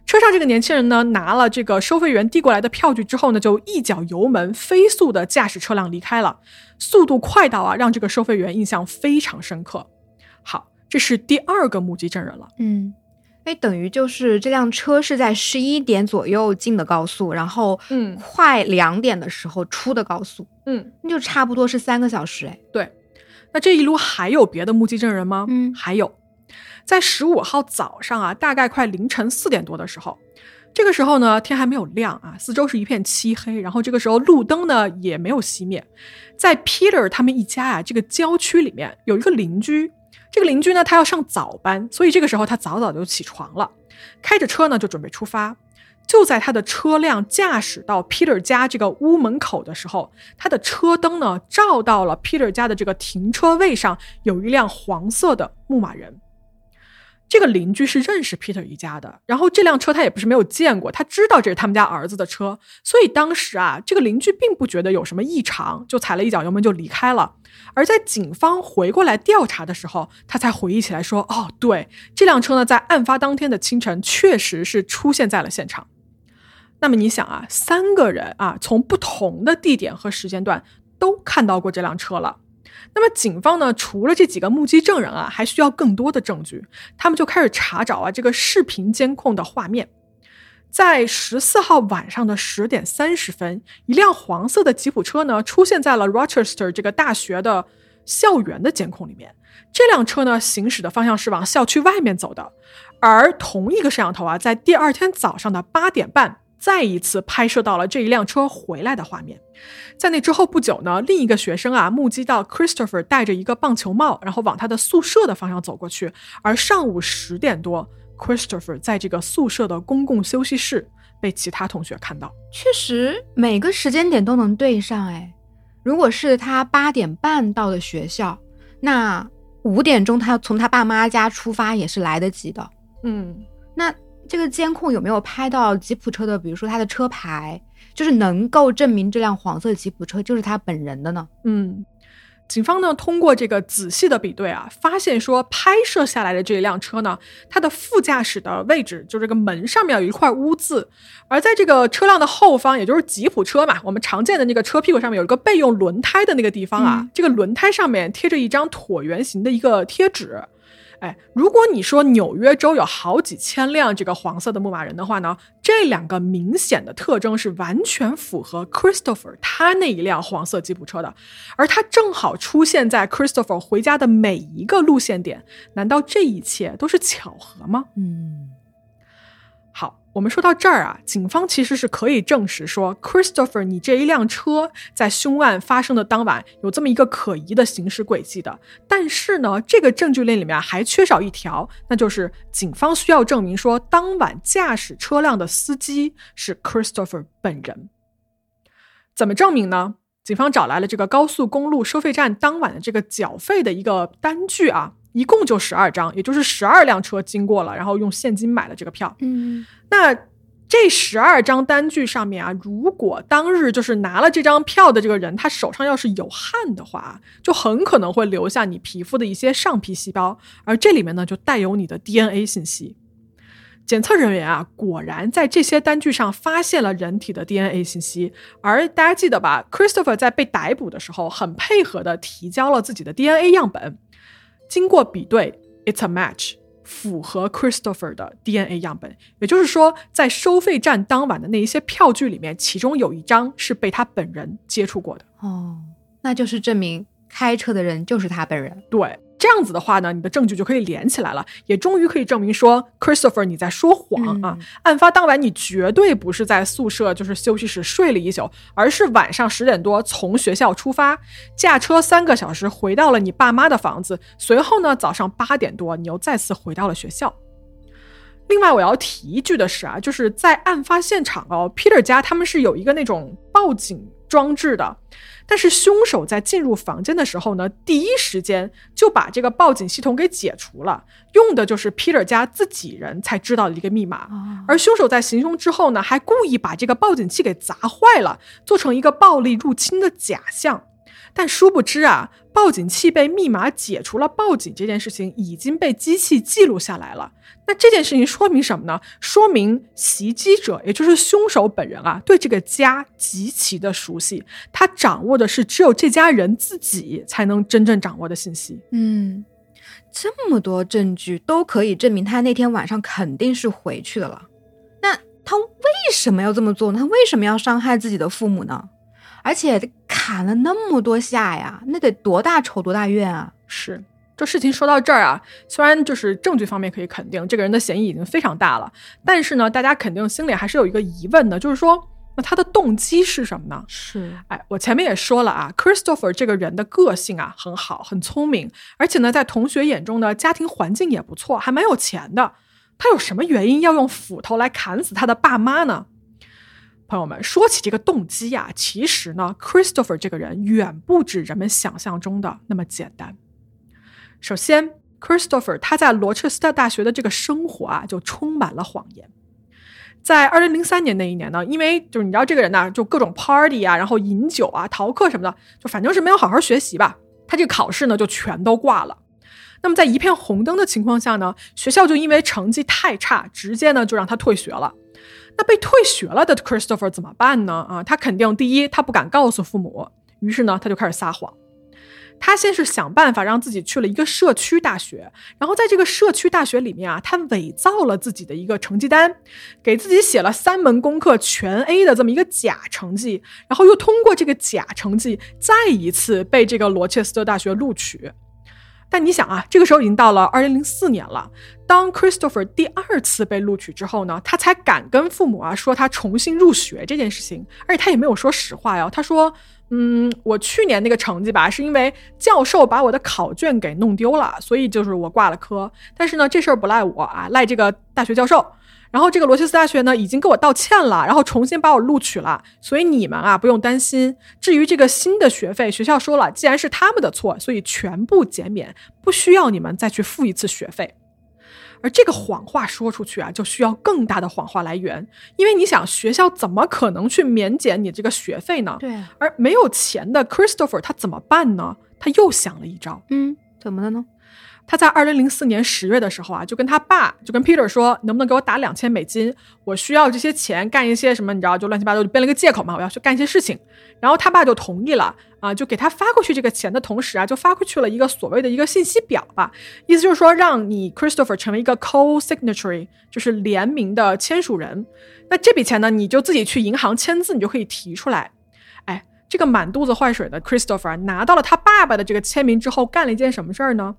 车上这个年轻人呢，拿了这个收费员递过来的票据之后呢，就一脚油门，飞速的驾驶车辆离开了，速度快到啊，让这个收费员印象非常深刻。好，这是第二个目击证人了。嗯，哎，等于就是这辆车是在十一点左右进的高速，然后嗯快两点的时候出的高速，嗯，那就差不多是三个小时。哎，对。那这一路还有别的目击证人吗？嗯还有，在十五号早上啊，大概快凌晨四点多的时候，这个时候呢，天还没有亮啊，四周是一片漆黑，然后这个时候路灯呢也没有熄灭，在 Peter 他们一家啊这个郊区里面有一个邻居，这个邻居呢他要上早班，所以这个时候他早早就起床了，开着车呢就准备出发。就在他的车辆驾驶到 Peter 家这个屋门口的时候，他的车灯呢照到了 Peter 家的这个停车位上有一辆黄色的牧马人。这个邻居是认识 Peter 一家的，然后这辆车他也不是没有见过，他知道这是他们家儿子的车，所以当时啊，这个邻居并不觉得有什么异常，就踩了一脚油门就离开了。而在警方回过来调查的时候，他才回忆起来说：“哦，对，这辆车呢，在案发当天的清晨确实是出现在了现场。”那么你想啊，三个人啊，从不同的地点和时间段都看到过这辆车了。那么警方呢，除了这几个目击证人啊，还需要更多的证据。他们就开始查找啊这个视频监控的画面。在十四号晚上的十点三十分，一辆黄色的吉普车呢出现在了 Rochester 这个大学的校园的监控里面。这辆车呢行驶的方向是往校区外面走的，而同一个摄像头啊，在第二天早上的八点半。再一次拍摄到了这一辆车回来的画面，在那之后不久呢，另一个学生啊目击到 Christopher 戴着一个棒球帽，然后往他的宿舍的方向走过去。而上午十点多，Christopher 在这个宿舍的公共休息室被其他同学看到。确实每个时间点都能对上。哎，如果是他八点半到的学校，那五点钟他从他爸妈家出发也是来得及的。嗯，那。这个监控有没有拍到吉普车的，比如说它的车牌，就是能够证明这辆黄色吉普车就是他本人的呢？嗯，警方呢通过这个仔细的比对啊，发现说拍摄下来的这一辆车呢，它的副驾驶的位置就这个门上面有一块污渍，而在这个车辆的后方，也就是吉普车嘛，我们常见的那个车屁股上面有一个备用轮胎的那个地方啊，嗯、这个轮胎上面贴着一张椭圆形的一个贴纸。哎，如果你说纽约州有好几千辆这个黄色的牧马人的话呢，这两个明显的特征是完全符合 Christopher 他那一辆黄色吉普车的，而他正好出现在 Christopher 回家的每一个路线点，难道这一切都是巧合吗？嗯，好。我们说到这儿啊，警方其实是可以证实说，Christopher，你这一辆车在凶案发生的当晚有这么一个可疑的行驶轨迹的。但是呢，这个证据链里面还缺少一条，那就是警方需要证明说，当晚驾驶车辆的司机是 Christopher 本人。怎么证明呢？警方找来了这个高速公路收费站当晚的这个缴费的一个单据啊。一共就十二张，也就是十二辆车经过了，然后用现金买了这个票。嗯，那这十二张单据上面啊，如果当日就是拿了这张票的这个人，他手上要是有汗的话，就很可能会留下你皮肤的一些上皮细胞，而这里面呢就带有你的 DNA 信息。检测人员啊，果然在这些单据上发现了人体的 DNA 信息。而大家记得吧，Christopher 在被逮捕的时候，很配合的提交了自己的 DNA 样本。经过比对，it's a match，符合 Christopher 的 DNA 样本。也就是说，在收费站当晚的那一些票据里面，其中有一张是被他本人接触过的。哦，那就是证明开车的人就是他本人。对，这样子的话呢，你的证据就可以连起来了，也终于可以证明说，Christopher 你在说谎啊！嗯、案发当晚你绝对不是在宿舍就是休息室睡了一宿，而是晚上十点多从学校出发，驾车三个小时回到了你爸妈的房子，随后呢早上八点多你又再次回到了学校。另外我要提一句的是啊，就是在案发现场哦，Peter 家他们是有一个那种报警装置的。但是凶手在进入房间的时候呢，第一时间就把这个报警系统给解除了，用的就是 Peter 家自己人才知道的一个密码。而凶手在行凶之后呢，还故意把这个报警器给砸坏了，做成一个暴力入侵的假象。但殊不知啊，报警器被密码解除了，报警这件事情已经被机器记录下来了。那这件事情说明什么呢？说明袭击者，也就是凶手本人啊，对这个家极其的熟悉，他掌握的是只有这家人自己才能真正掌握的信息。嗯，这么多证据都可以证明他那天晚上肯定是回去的了。那他为什么要这么做呢？他为什么要伤害自己的父母呢？而且砍了那么多下呀，那得多大仇多大怨啊！是，这事情说到这儿啊，虽然就是证据方面可以肯定这个人的嫌疑已经非常大了，但是呢，大家肯定心里还是有一个疑问的，就是说，那他的动机是什么呢？是，哎，我前面也说了啊，Christopher 这个人的个性啊很好，很聪明，而且呢，在同学眼中的，家庭环境也不错，还蛮有钱的。他有什么原因要用斧头来砍死他的爸妈呢？朋友们，说起这个动机呀，其实呢，Christopher 这个人远不止人们想象中的那么简单。首先，Christopher 他在罗彻斯特大学的这个生活啊，就充满了谎言。在二零零三年那一年呢，因为就是你知道这个人呢，就各种 party 啊，然后饮酒啊、逃课什么的，就反正是没有好好学习吧。他这个考试呢，就全都挂了。那么在一片红灯的情况下呢，学校就因为成绩太差，直接呢就让他退学了。那被退学了的 Christopher 怎么办呢？啊，他肯定第一，他不敢告诉父母，于是呢，他就开始撒谎。他先是想办法让自己去了一个社区大学，然后在这个社区大学里面啊，他伪造了自己的一个成绩单，给自己写了三门功课全 A 的这么一个假成绩，然后又通过这个假成绩再一次被这个罗切斯特大学录取。但你想啊，这个时候已经到了二零零四年了。当 Christopher 第二次被录取之后呢，他才敢跟父母啊说他重新入学这件事情，而且他也没有说实话哟。他说：“嗯，我去年那个成绩吧，是因为教授把我的考卷给弄丢了，所以就是我挂了科。但是呢，这事儿不赖我啊，赖这个大学教授。”然后这个罗切斯大学呢，已经给我道歉了，然后重新把我录取了，所以你们啊不用担心。至于这个新的学费，学校说了，既然是他们的错，所以全部减免，不需要你们再去付一次学费。而这个谎话说出去啊，就需要更大的谎话来源，因为你想，学校怎么可能去免减你这个学费呢？对。而没有钱的 Christopher 他怎么办呢？他又想了一招。嗯，怎么了呢？他在二零零四年十月的时候啊，就跟他爸，就跟 Peter 说，能不能给我打两千美金？我需要这些钱干一些什么？你知道，就乱七八糟，就编了个借口嘛，我要去干一些事情。然后他爸就同意了啊，就给他发过去这个钱的同时啊，就发过去了一个所谓的一个信息表吧，意思就是说让你 Christopher 成为一个 co-signatory，就是联名的签署人。那这笔钱呢，你就自己去银行签字，你就可以提出来。这个满肚子坏水的 Christopher 拿到了他爸爸的这个签名之后，干了一件什么事儿呢？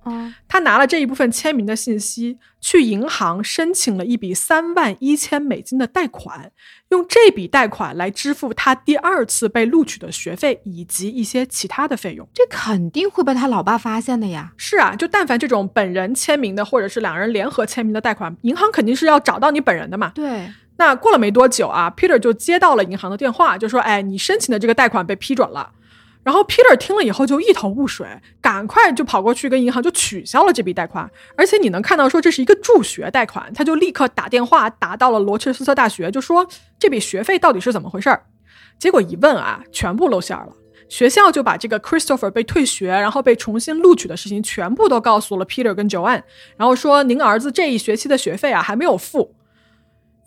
他拿了这一部分签名的信息，去银行申请了一笔三万一千美金的贷款，用这笔贷款来支付他第二次被录取的学费以及一些其他的费用。这肯定会被他老爸发现的呀。是啊，就但凡这种本人签名的，或者是两人联合签名的贷款，银行肯定是要找到你本人的嘛。对。那过了没多久啊，Peter 就接到了银行的电话，就说：“哎，你申请的这个贷款被批准了。”然后 Peter 听了以后就一头雾水，赶快就跑过去跟银行就取消了这笔贷款。而且你能看到说这是一个助学贷款，他就立刻打电话打到了罗切斯特大学，就说这笔学费到底是怎么回事儿。结果一问啊，全部露馅了。学校就把这个 Christopher 被退学，然后被重新录取的事情全部都告诉了 Peter 跟 Joanne，然后说您儿子这一学期的学费啊还没有付。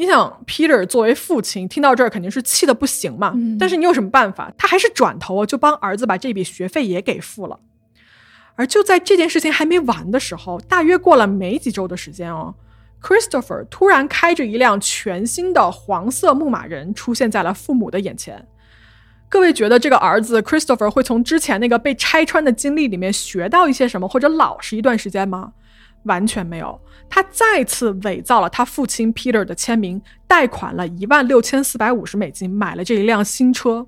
你想，Peter 作为父亲，听到这儿肯定是气得不行嘛。但是你有什么办法？他还是转头就帮儿子把这笔学费也给付了。而就在这件事情还没完的时候，大约过了没几周的时间哦，Christopher 突然开着一辆全新的黄色牧马人出现在了父母的眼前。各位觉得这个儿子 Christopher 会从之前那个被拆穿的经历里面学到一些什么，或者老实一段时间吗？完全没有，他再次伪造了他父亲 Peter 的签名，贷款了一万六千四百五十美金买了这一辆新车，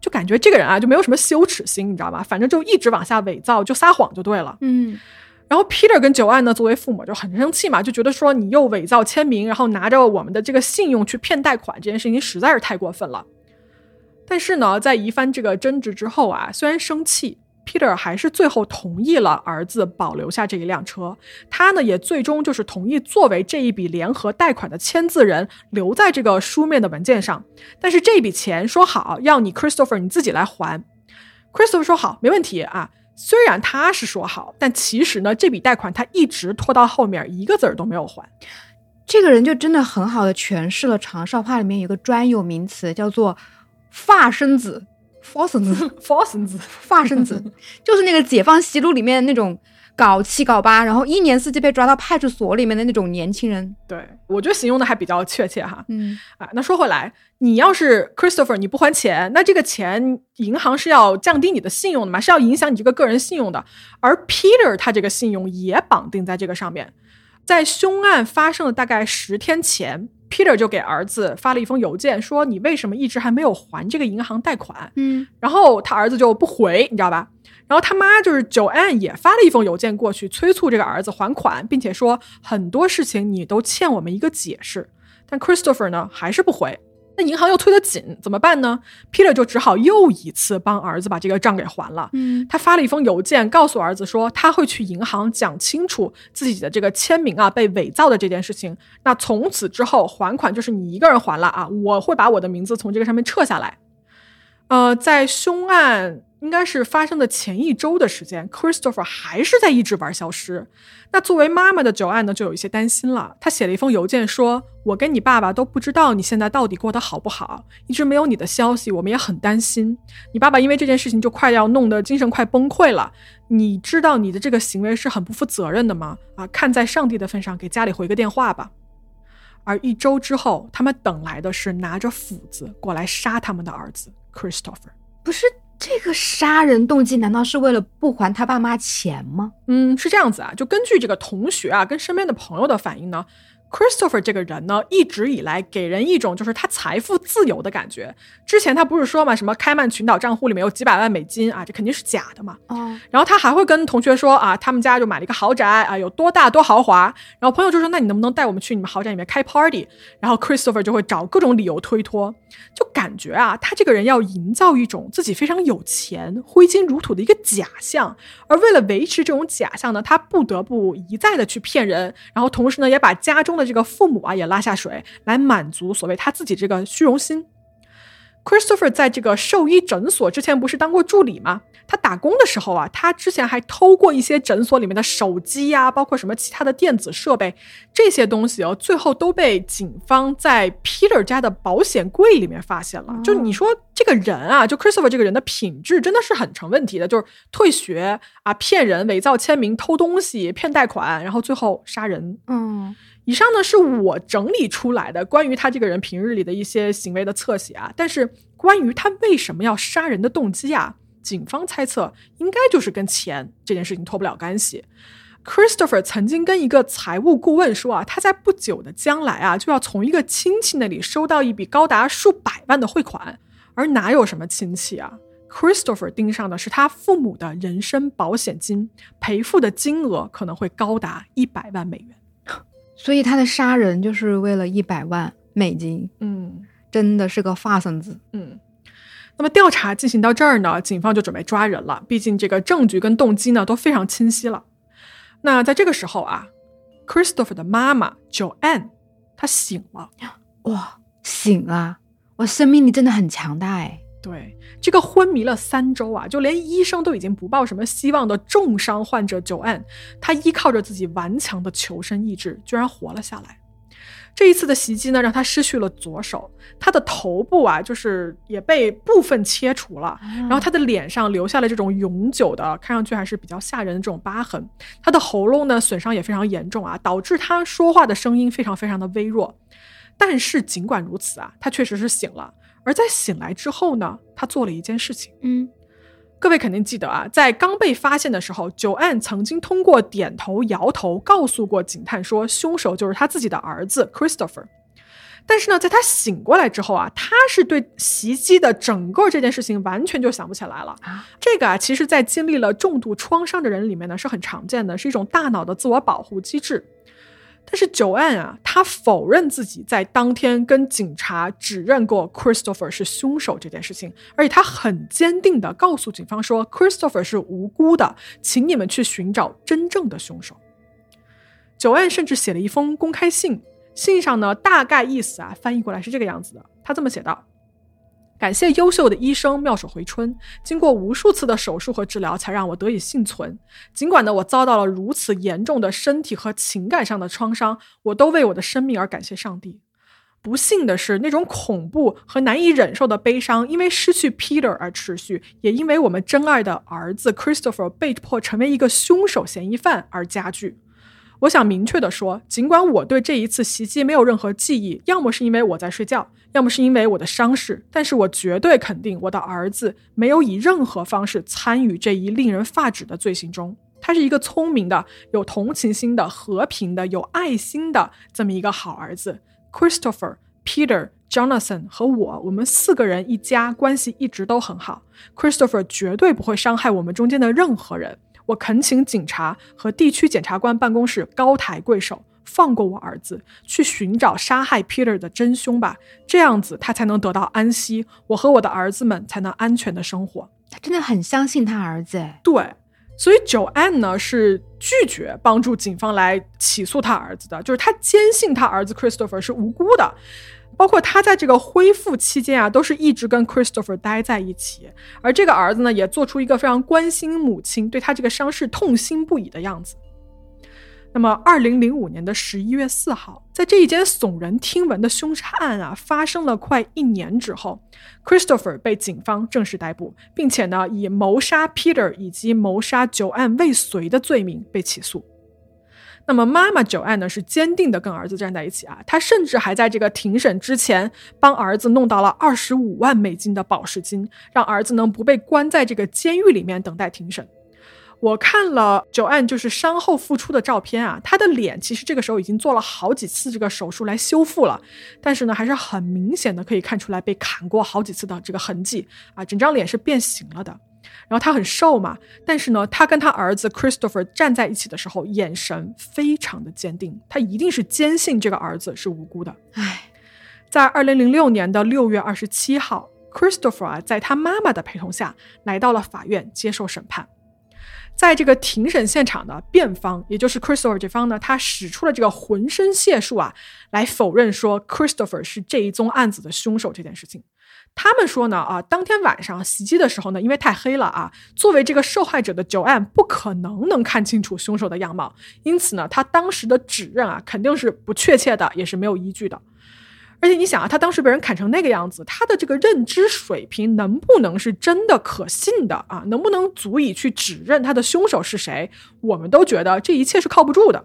就感觉这个人啊就没有什么羞耻心，你知道吧？反正就一直往下伪造，就撒谎就对了。嗯，然后 Peter 跟九安呢，作为父母就很生气嘛，就觉得说你又伪造签名，然后拿着我们的这个信用去骗贷款，这件事情实在是太过分了。但是呢，在一番这个争执之后啊，虽然生气，Peter 还是最后同意了儿子保留下这一辆车。他呢，也最终就是同意作为这一笔联合贷款的签字人，留在这个书面的文件上。但是这笔钱说好要你 Christopher 你自己来还。Christopher 说好，没问题啊。虽然他是说好，但其实呢，这笔贷款他一直拖到后面，一个子儿都没有还。这个人就真的很好的诠释了长沙话里面有个专有名词，叫做“发生子”。发生子，发生子，发生子，就是那个《解放西路》里面那种搞七搞八，然后一年四季被抓到派出所里面的那种年轻人。对我觉得形容的还比较确切哈。嗯，啊，那说回来，你要是 Christopher 你不还钱，那这个钱银行是要降低你的信用的嘛，是要影响你这个个人信用的。而 Peter 他这个信用也绑定在这个上面。在凶案发生的大概十天前，Peter 就给儿子发了一封邮件，说你为什么一直还没有还这个银行贷款？嗯，然后他儿子就不回，你知道吧？然后他妈就是 Joanne 也发了一封邮件过去，催促这个儿子还款，并且说很多事情你都欠我们一个解释。但 Christopher 呢还是不回，那银行又催得紧，怎么办呢？Peter 就只好又一次帮儿子把这个账给还了。嗯，他发了一封邮件，告诉儿子说他会去银行讲清楚自己的这个签名啊被伪造的这件事情。那从此之后还款就是你一个人还了啊，我会把我的名字从这个上面撤下来。呃，在凶案应该是发生的前一周的时间，Christopher 还是在一直玩消失。那作为妈妈的 Joanne 呢，就有一些担心了。她写了一封邮件说：“我跟你爸爸都不知道你现在到底过得好不好，一直没有你的消息，我们也很担心。你爸爸因为这件事情就快要弄得精神快崩溃了。你知道你的这个行为是很不负责任的吗？啊，看在上帝的份上，给家里回个电话吧。”而一周之后，他们等来的是拿着斧子过来杀他们的儿子 Christopher。不是这个杀人动机，难道是为了不还他爸妈钱吗？嗯，是这样子啊，就根据这个同学啊跟身边的朋友的反应呢，Christopher 这个人呢，一直以来给人一种就是他财富自由的感觉。之前他不是说嘛，什么开曼群岛账户里面有几百万美金啊，这肯定是假的嘛。哦，然后他还会跟同学说啊，他们家就买了一个豪宅啊，有多大多豪华。然后朋友就说，那你能不能带我们去你们豪宅里面开 party？然后 Christopher 就会找各种理由推脱，就感觉啊，他这个人要营造一种自己非常有钱、挥金如土的一个假象。而为了维持这种假象呢，他不得不一再的去骗人，然后同时呢，也把家中的这个父母啊也拉下水，来满足所谓他自己这个虚荣心。Christopher 在这个兽医诊所之前不是当过助理吗？他打工的时候啊，他之前还偷过一些诊所里面的手机呀、包括什么其他的电子设备，这些东西哦，最后都被警方在 Peter 家的保险柜里面发现了。就你说这个人啊，就 Christopher 这个人的品质真的是很成问题的，就是退学啊、骗人、伪造签名、偷东西、骗贷款，然后最后杀人。嗯，以上呢是我整理出来的关于他这个人平日里的一些行为的侧写啊，但是关于他为什么要杀人的动机啊，警方猜测应该就是跟钱这件事情脱不了干系。Christopher 曾经跟一个财务顾问说啊，他在不久的将来啊就要从一个亲戚那里收到一笔高达数百万的汇款，而哪有什么亲戚啊？Christopher 盯上的是他父母的人身保险金，赔付的金额可能会高达一百万美元。所以他的杀人就是为了一百万美金，嗯。真的是个发生子。嗯，那么调查进行到这儿呢，警方就准备抓人了。毕竟这个证据跟动机呢都非常清晰了。那在这个时候啊，Christopher 的妈妈 Joanne 她醒了。哇，醒了！我生命力真的很强大哎。对，这个昏迷了三周啊，就连医生都已经不抱什么希望的重伤患者 Joanne，她依靠着自己顽强的求生意志，居然活了下来。这一次的袭击呢，让他失去了左手，他的头部啊，就是也被部分切除了，然后他的脸上留下了这种永久的，看上去还是比较吓人的这种疤痕。他的喉咙呢，损伤也非常严重啊，导致他说话的声音非常非常的微弱。但是尽管如此啊，他确实是醒了。而在醒来之后呢，他做了一件事情。嗯，各位肯定记得啊，在刚被发现的时候，九安曾经通过点头、摇头告诉过警探说，凶手就是他自己的儿子 Christopher。但是呢，在他醒过来之后啊，他是对袭击的整个这件事情完全就想不起来了。这个啊，其实在经历了重度创伤的人里面呢是很常见的，是一种大脑的自我保护机制。但是九安啊，他否认自己在当天跟警察指认过 Christopher 是凶手这件事情，而且他很坚定的告诉警方说 Christopher 是无辜的，请你们去寻找真正的凶手。九安甚至写了一封公开信，信上呢大概意思啊翻译过来是这个样子的，他这么写道。感谢优秀的医生妙手回春，经过无数次的手术和治疗，才让我得以幸存。尽管呢，我遭到了如此严重的身体和情感上的创伤，我都为我的生命而感谢上帝。不幸的是，那种恐怖和难以忍受的悲伤，因为失去 Peter 而持续，也因为我们真爱的儿子 Christopher 被迫成为一个凶手嫌疑犯而加剧。我想明确的说，尽管我对这一次袭击没有任何记忆，要么是因为我在睡觉。要么是因为我的伤势，但是我绝对肯定我的儿子没有以任何方式参与这一令人发指的罪行中。他是一个聪明的、有同情心的、和平的、有爱心的这么一个好儿子。Christopher、Peter、Jonathan 和我，我们四个人一家关系一直都很好。Christopher 绝对不会伤害我们中间的任何人。我恳请警察和地区检察官办公室高抬贵手。放过我儿子，去寻找杀害 Peter 的真凶吧，这样子他才能得到安息，我和我的儿子们才能安全的生活。他真的很相信他儿子，对，所以，Joanne 呢是拒绝帮助警方来起诉他儿子的，就是他坚信他儿子 Christopher 是无辜的，包括他在这个恢复期间啊，都是一直跟 Christopher 待在一起，而这个儿子呢，也做出一个非常关心母亲，对他这个伤势痛心不已的样子。那么，二零零五年的十一月四号，在这一件耸人听闻的凶杀案啊发生了快一年之后，Christopher 被警方正式逮捕，并且呢以谋杀 Peter 以及谋杀九案未遂的罪名被起诉。那么，妈妈九案呢是坚定的跟儿子站在一起啊，她甚至还在这个庭审之前帮儿子弄到了二十五万美金的保释金，让儿子呢不被关在这个监狱里面等待庭审。我看了九案就是伤后复出的照片啊，他的脸其实这个时候已经做了好几次这个手术来修复了，但是呢，还是很明显的可以看出来被砍过好几次的这个痕迹啊，整张脸是变形了的。然后他很瘦嘛，但是呢，他跟他儿子 Christopher 站在一起的时候，眼神非常的坚定，他一定是坚信这个儿子是无辜的。唉，在二零零六年的六月二十七号，Christopher 啊，在他妈妈的陪同下来到了法院接受审判。在这个庭审现场的辩方，也就是 Christopher 这方呢，他使出了这个浑身解数啊，来否认说 Christopher 是这一宗案子的凶手这件事情。他们说呢，啊，当天晚上袭击的时候呢，因为太黑了啊，作为这个受害者的九案不可能能看清楚凶手的样貌，因此呢，他当时的指认啊，肯定是不确切的，也是没有依据的。而且你想啊，他当时被人砍成那个样子，他的这个认知水平能不能是真的可信的啊？能不能足以去指认他的凶手是谁？我们都觉得这一切是靠不住的。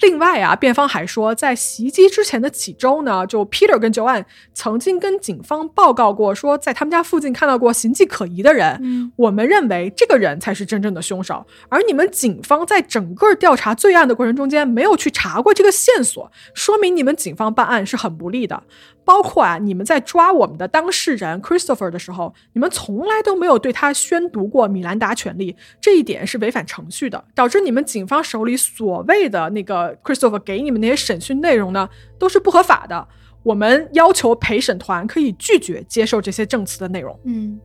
另外啊，辩方还说，在袭击之前的几周呢，就 Peter 跟 Joanne 曾经跟警方报告过，说在他们家附近看到过形迹可疑的人。嗯，我们认为这个人才是真正的凶手，而你们警方在整个调查罪案的过程中间没有去查过这个线索，说明你们警方办案是很不利的。包括啊，你们在抓我们的当事人 Christopher 的时候，你们从来都没有对他宣读过米兰达权利，这一点是违反程序的，导致你们警方手里所谓的那个 Christopher 给你们那些审讯内容呢，都是不合法的。我们要求陪审团可以拒绝接受这些证词的内容。嗯，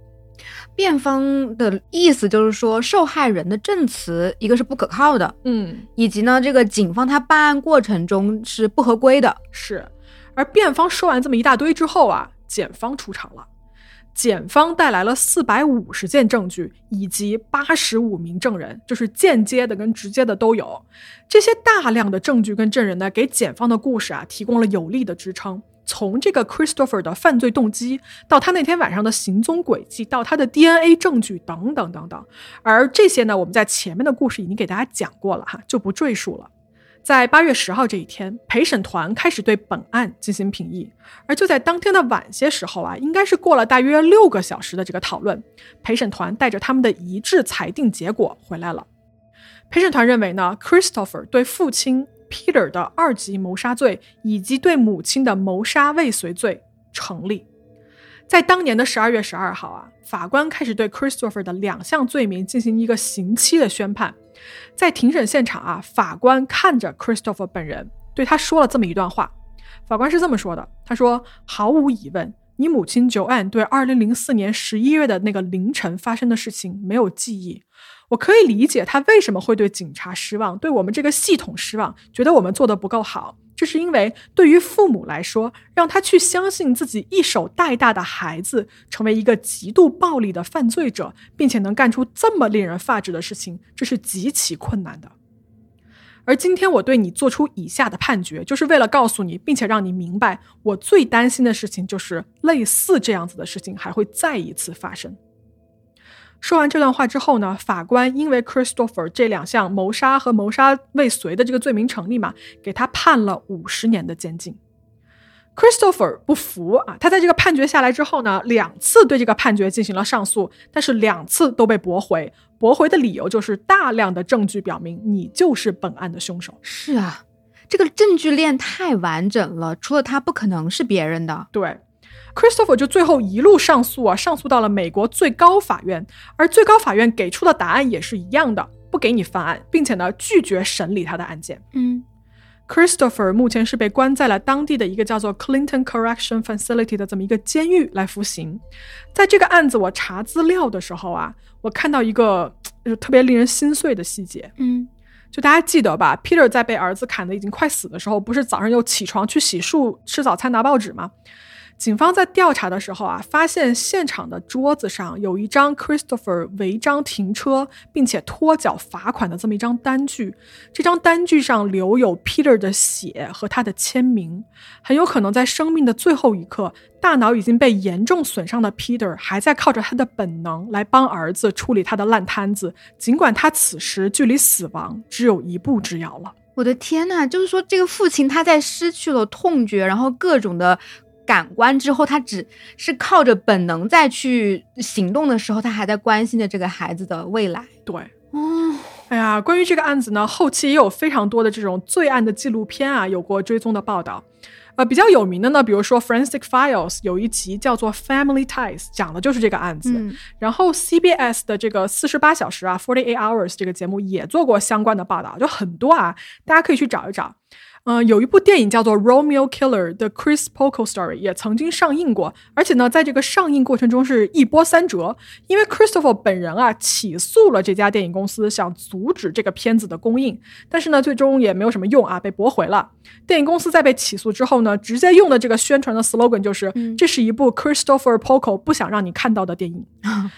辩方的意思就是说，受害人的证词一个是不可靠的，嗯，以及呢，这个警方他办案过程中是不合规的。是。而辩方说完这么一大堆之后啊，检方出场了。检方带来了四百五十件证据以及八十五名证人，就是间接的跟直接的都有。这些大量的证据跟证人呢，给检方的故事啊提供了有力的支撑。从这个 Christopher 的犯罪动机，到他那天晚上的行踪轨迹，到他的 DNA 证据等等等等。而这些呢，我们在前面的故事已经给大家讲过了哈，就不赘述了。在八月十号这一天，陪审团开始对本案进行评议。而就在当天的晚些时候啊，应该是过了大约六个小时的这个讨论，陪审团带着他们的一致裁定结果回来了。陪审团认为呢，Christopher 对父亲 Peter 的二级谋杀罪以及对母亲的谋杀未遂罪成立。在当年的十二月十二号啊，法官开始对 Christopher 的两项罪名进行一个刑期的宣判。在庭审现场啊，法官看着 Christopher 本人，对他说了这么一段话。法官是这么说的：“他说，毫无疑问，你母亲 Joanne 对2004年11月的那个凌晨发生的事情没有记忆。我可以理解他为什么会对警察失望，对我们这个系统失望，觉得我们做的不够好。这是因为对于父母来说，让他去相信自己一手带大的孩子成为一个极度暴力的犯罪者，并且能干出这么令人发指的事情，这是极其困难的。”而今天我对你做出以下的判决，就是为了告诉你，并且让你明白，我最担心的事情就是类似这样子的事情还会再一次发生。说完这段话之后呢，法官因为 Christopher 这两项谋杀和谋杀未遂的这个罪名成立嘛，给他判了五十年的监禁。Christopher 不服啊，他在这个判决下来之后呢，两次对这个判决进行了上诉，但是两次都被驳回。驳回的理由就是大量的证据表明你就是本案的凶手。是啊，这个证据链太完整了，除了他不可能是别人的。对，Christopher 就最后一路上诉啊，上诉到了美国最高法院，而最高法院给出的答案也是一样的，不给你翻案，并且呢拒绝审理他的案件。嗯。Christopher 目前是被关在了当地的一个叫做 Clinton Correction Facility 的这么一个监狱来服刑。在这个案子我查资料的时候啊，我看到一个就是特别令人心碎的细节。嗯，就大家记得吧？Peter 在被儿子砍得已经快死的时候，不是早上又起床去洗漱、吃早餐、拿报纸吗？警方在调查的时候啊，发现现场的桌子上有一张 Christopher 违章停车并且拖缴罚款的这么一张单据。这张单据上留有 Peter 的血和他的签名。很有可能在生命的最后一刻，大脑已经被严重损伤的 Peter 还在靠着他的本能来帮儿子处理他的烂摊子，尽管他此时距离死亡只有一步之遥了。我的天呐，就是说这个父亲他在失去了痛觉，然后各种的。感官之后，他只是靠着本能再去行动的时候，他还在关心着这个孩子的未来。对，哦，哎呀，关于这个案子呢，后期也有非常多的这种罪案的纪录片啊，有过追踪的报道。呃，比较有名的呢，比如说《Forensic Files》有一集叫做《Family Ties》，讲的就是这个案子。然后 CBS 的这个四十八小时啊，《Forty Eight Hours》这个节目也做过相关的报道，就很多啊，大家可以去找一找。嗯，有一部电影叫做《Romeo Killer》的 Chris Poco Story 也曾经上映过，而且呢，在这个上映过程中是一波三折，因为 Christopher 本人啊起诉了这家电影公司，想阻止这个片子的公映，但是呢，最终也没有什么用啊，被驳回了。电影公司在被起诉之后呢，直接用的这个宣传的 slogan 就是：“这是一部 Christopher Poco 不想让你看到的电影。”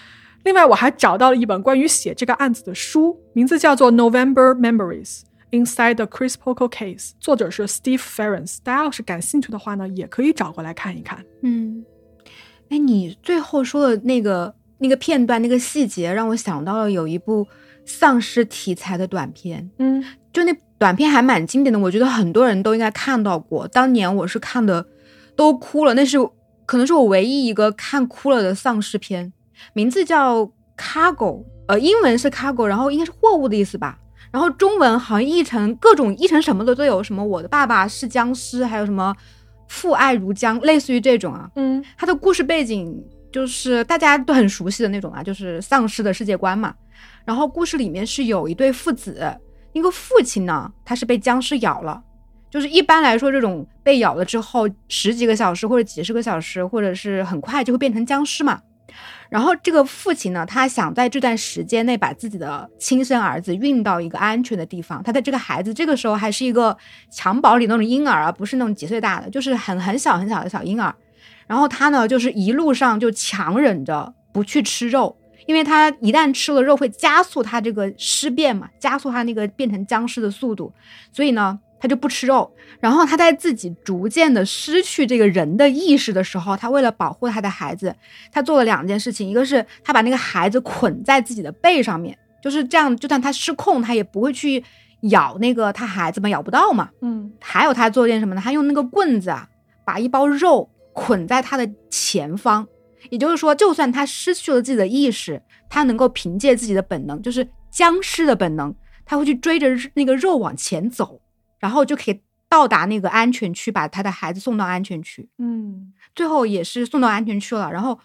另外，我还找到了一本关于写这个案子的书，名字叫做《November Memories》。Inside the Chris Poco Case，作者是 Steve Ferrens。大家要是感兴趣的话呢，也可以找过来看一看。嗯，哎，你最后说的那个那个片段、那个细节，让我想到了有一部丧尸题材的短片。嗯，就那短片还蛮经典的，我觉得很多人都应该看到过。当年我是看的都哭了，那是可能是我唯一一个看哭了的丧尸片，名字叫 Cargo，呃，英文是 Cargo，然后应该是货物的意思吧。然后中文好像译成各种译成什么的都有，什么我的爸爸是僵尸，还有什么父爱如江，类似于这种啊。嗯，它的故事背景就是大家都很熟悉的那种啊，就是丧尸的世界观嘛。然后故事里面是有一对父子，一个父亲呢，他是被僵尸咬了，就是一般来说这种被咬了之后十几个小时或者几十个小时，或者是很快就会变成僵尸嘛。然后这个父亲呢，他想在这段时间内把自己的亲生儿子运到一个安全的地方。他的这个孩子这个时候还是一个襁褓里那种婴儿啊，不是那种几岁大的，就是很很小很小的小婴儿。然后他呢，就是一路上就强忍着不去吃肉，因为他一旦吃了肉会加速他这个尸变嘛，加速他那个变成僵尸的速度。所以呢。他就不吃肉，然后他在自己逐渐的失去这个人的意识的时候，他为了保护他的孩子，他做了两件事情，一个是他把那个孩子捆在自己的背上面，就是这样，就算他失控，他也不会去咬那个他孩子嘛，咬不到嘛。嗯，还有他做件什么呢？他用那个棍子啊，把一包肉捆在他的前方，也就是说，就算他失去了自己的意识，他能够凭借自己的本能，就是僵尸的本能，他会去追着那个肉往前走。然后就可以到达那个安全区，把他的孩子送到安全区。嗯，最后也是送到安全区了。然后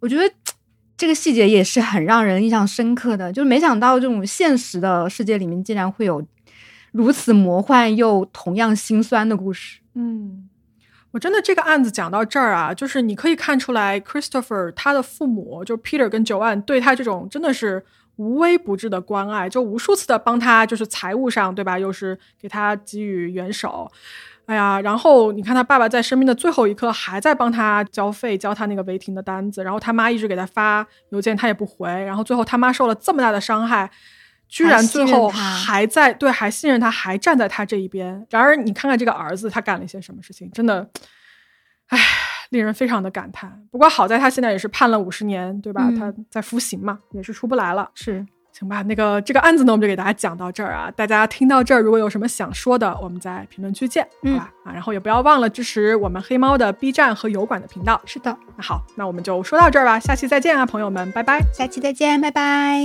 我觉得 这个细节也是很让人印象深刻的，就是没想到这种现实的世界里面竟然会有如此魔幻又同样心酸的故事。嗯，我真的这个案子讲到这儿啊，就是你可以看出来，Christopher 他的父母就 Peter 跟 Joanne 对他这种真的是无微不至的关爱，就无数次的帮他，就是财务上对吧，又是给他给予援手。哎呀，然后你看他爸爸在生命的最后一刻还在帮他交费，交他那个违停的单子，然后他妈一直给他发邮件，他也不回，然后最后他妈受了这么大的伤害，居然最后还在对还信任他，还站在他这一边。然而你看看这个儿子，他干了一些什么事情，真的，唉，令人非常的感叹。不过好在他现在也是判了五十年，对吧？嗯他在服刑嘛，也是出不来了。是，行吧，那个这个案子呢，我们就给大家讲到这儿啊。大家听到这儿，如果有什么想说的，我们在评论区见，好嗯吧？啊，然后也不要忘了支持我们黑猫的 B 站和油管的频道。是的。那好，那我们就说到这儿吧，下期再见啊，朋友们，拜拜。下期再见，拜拜。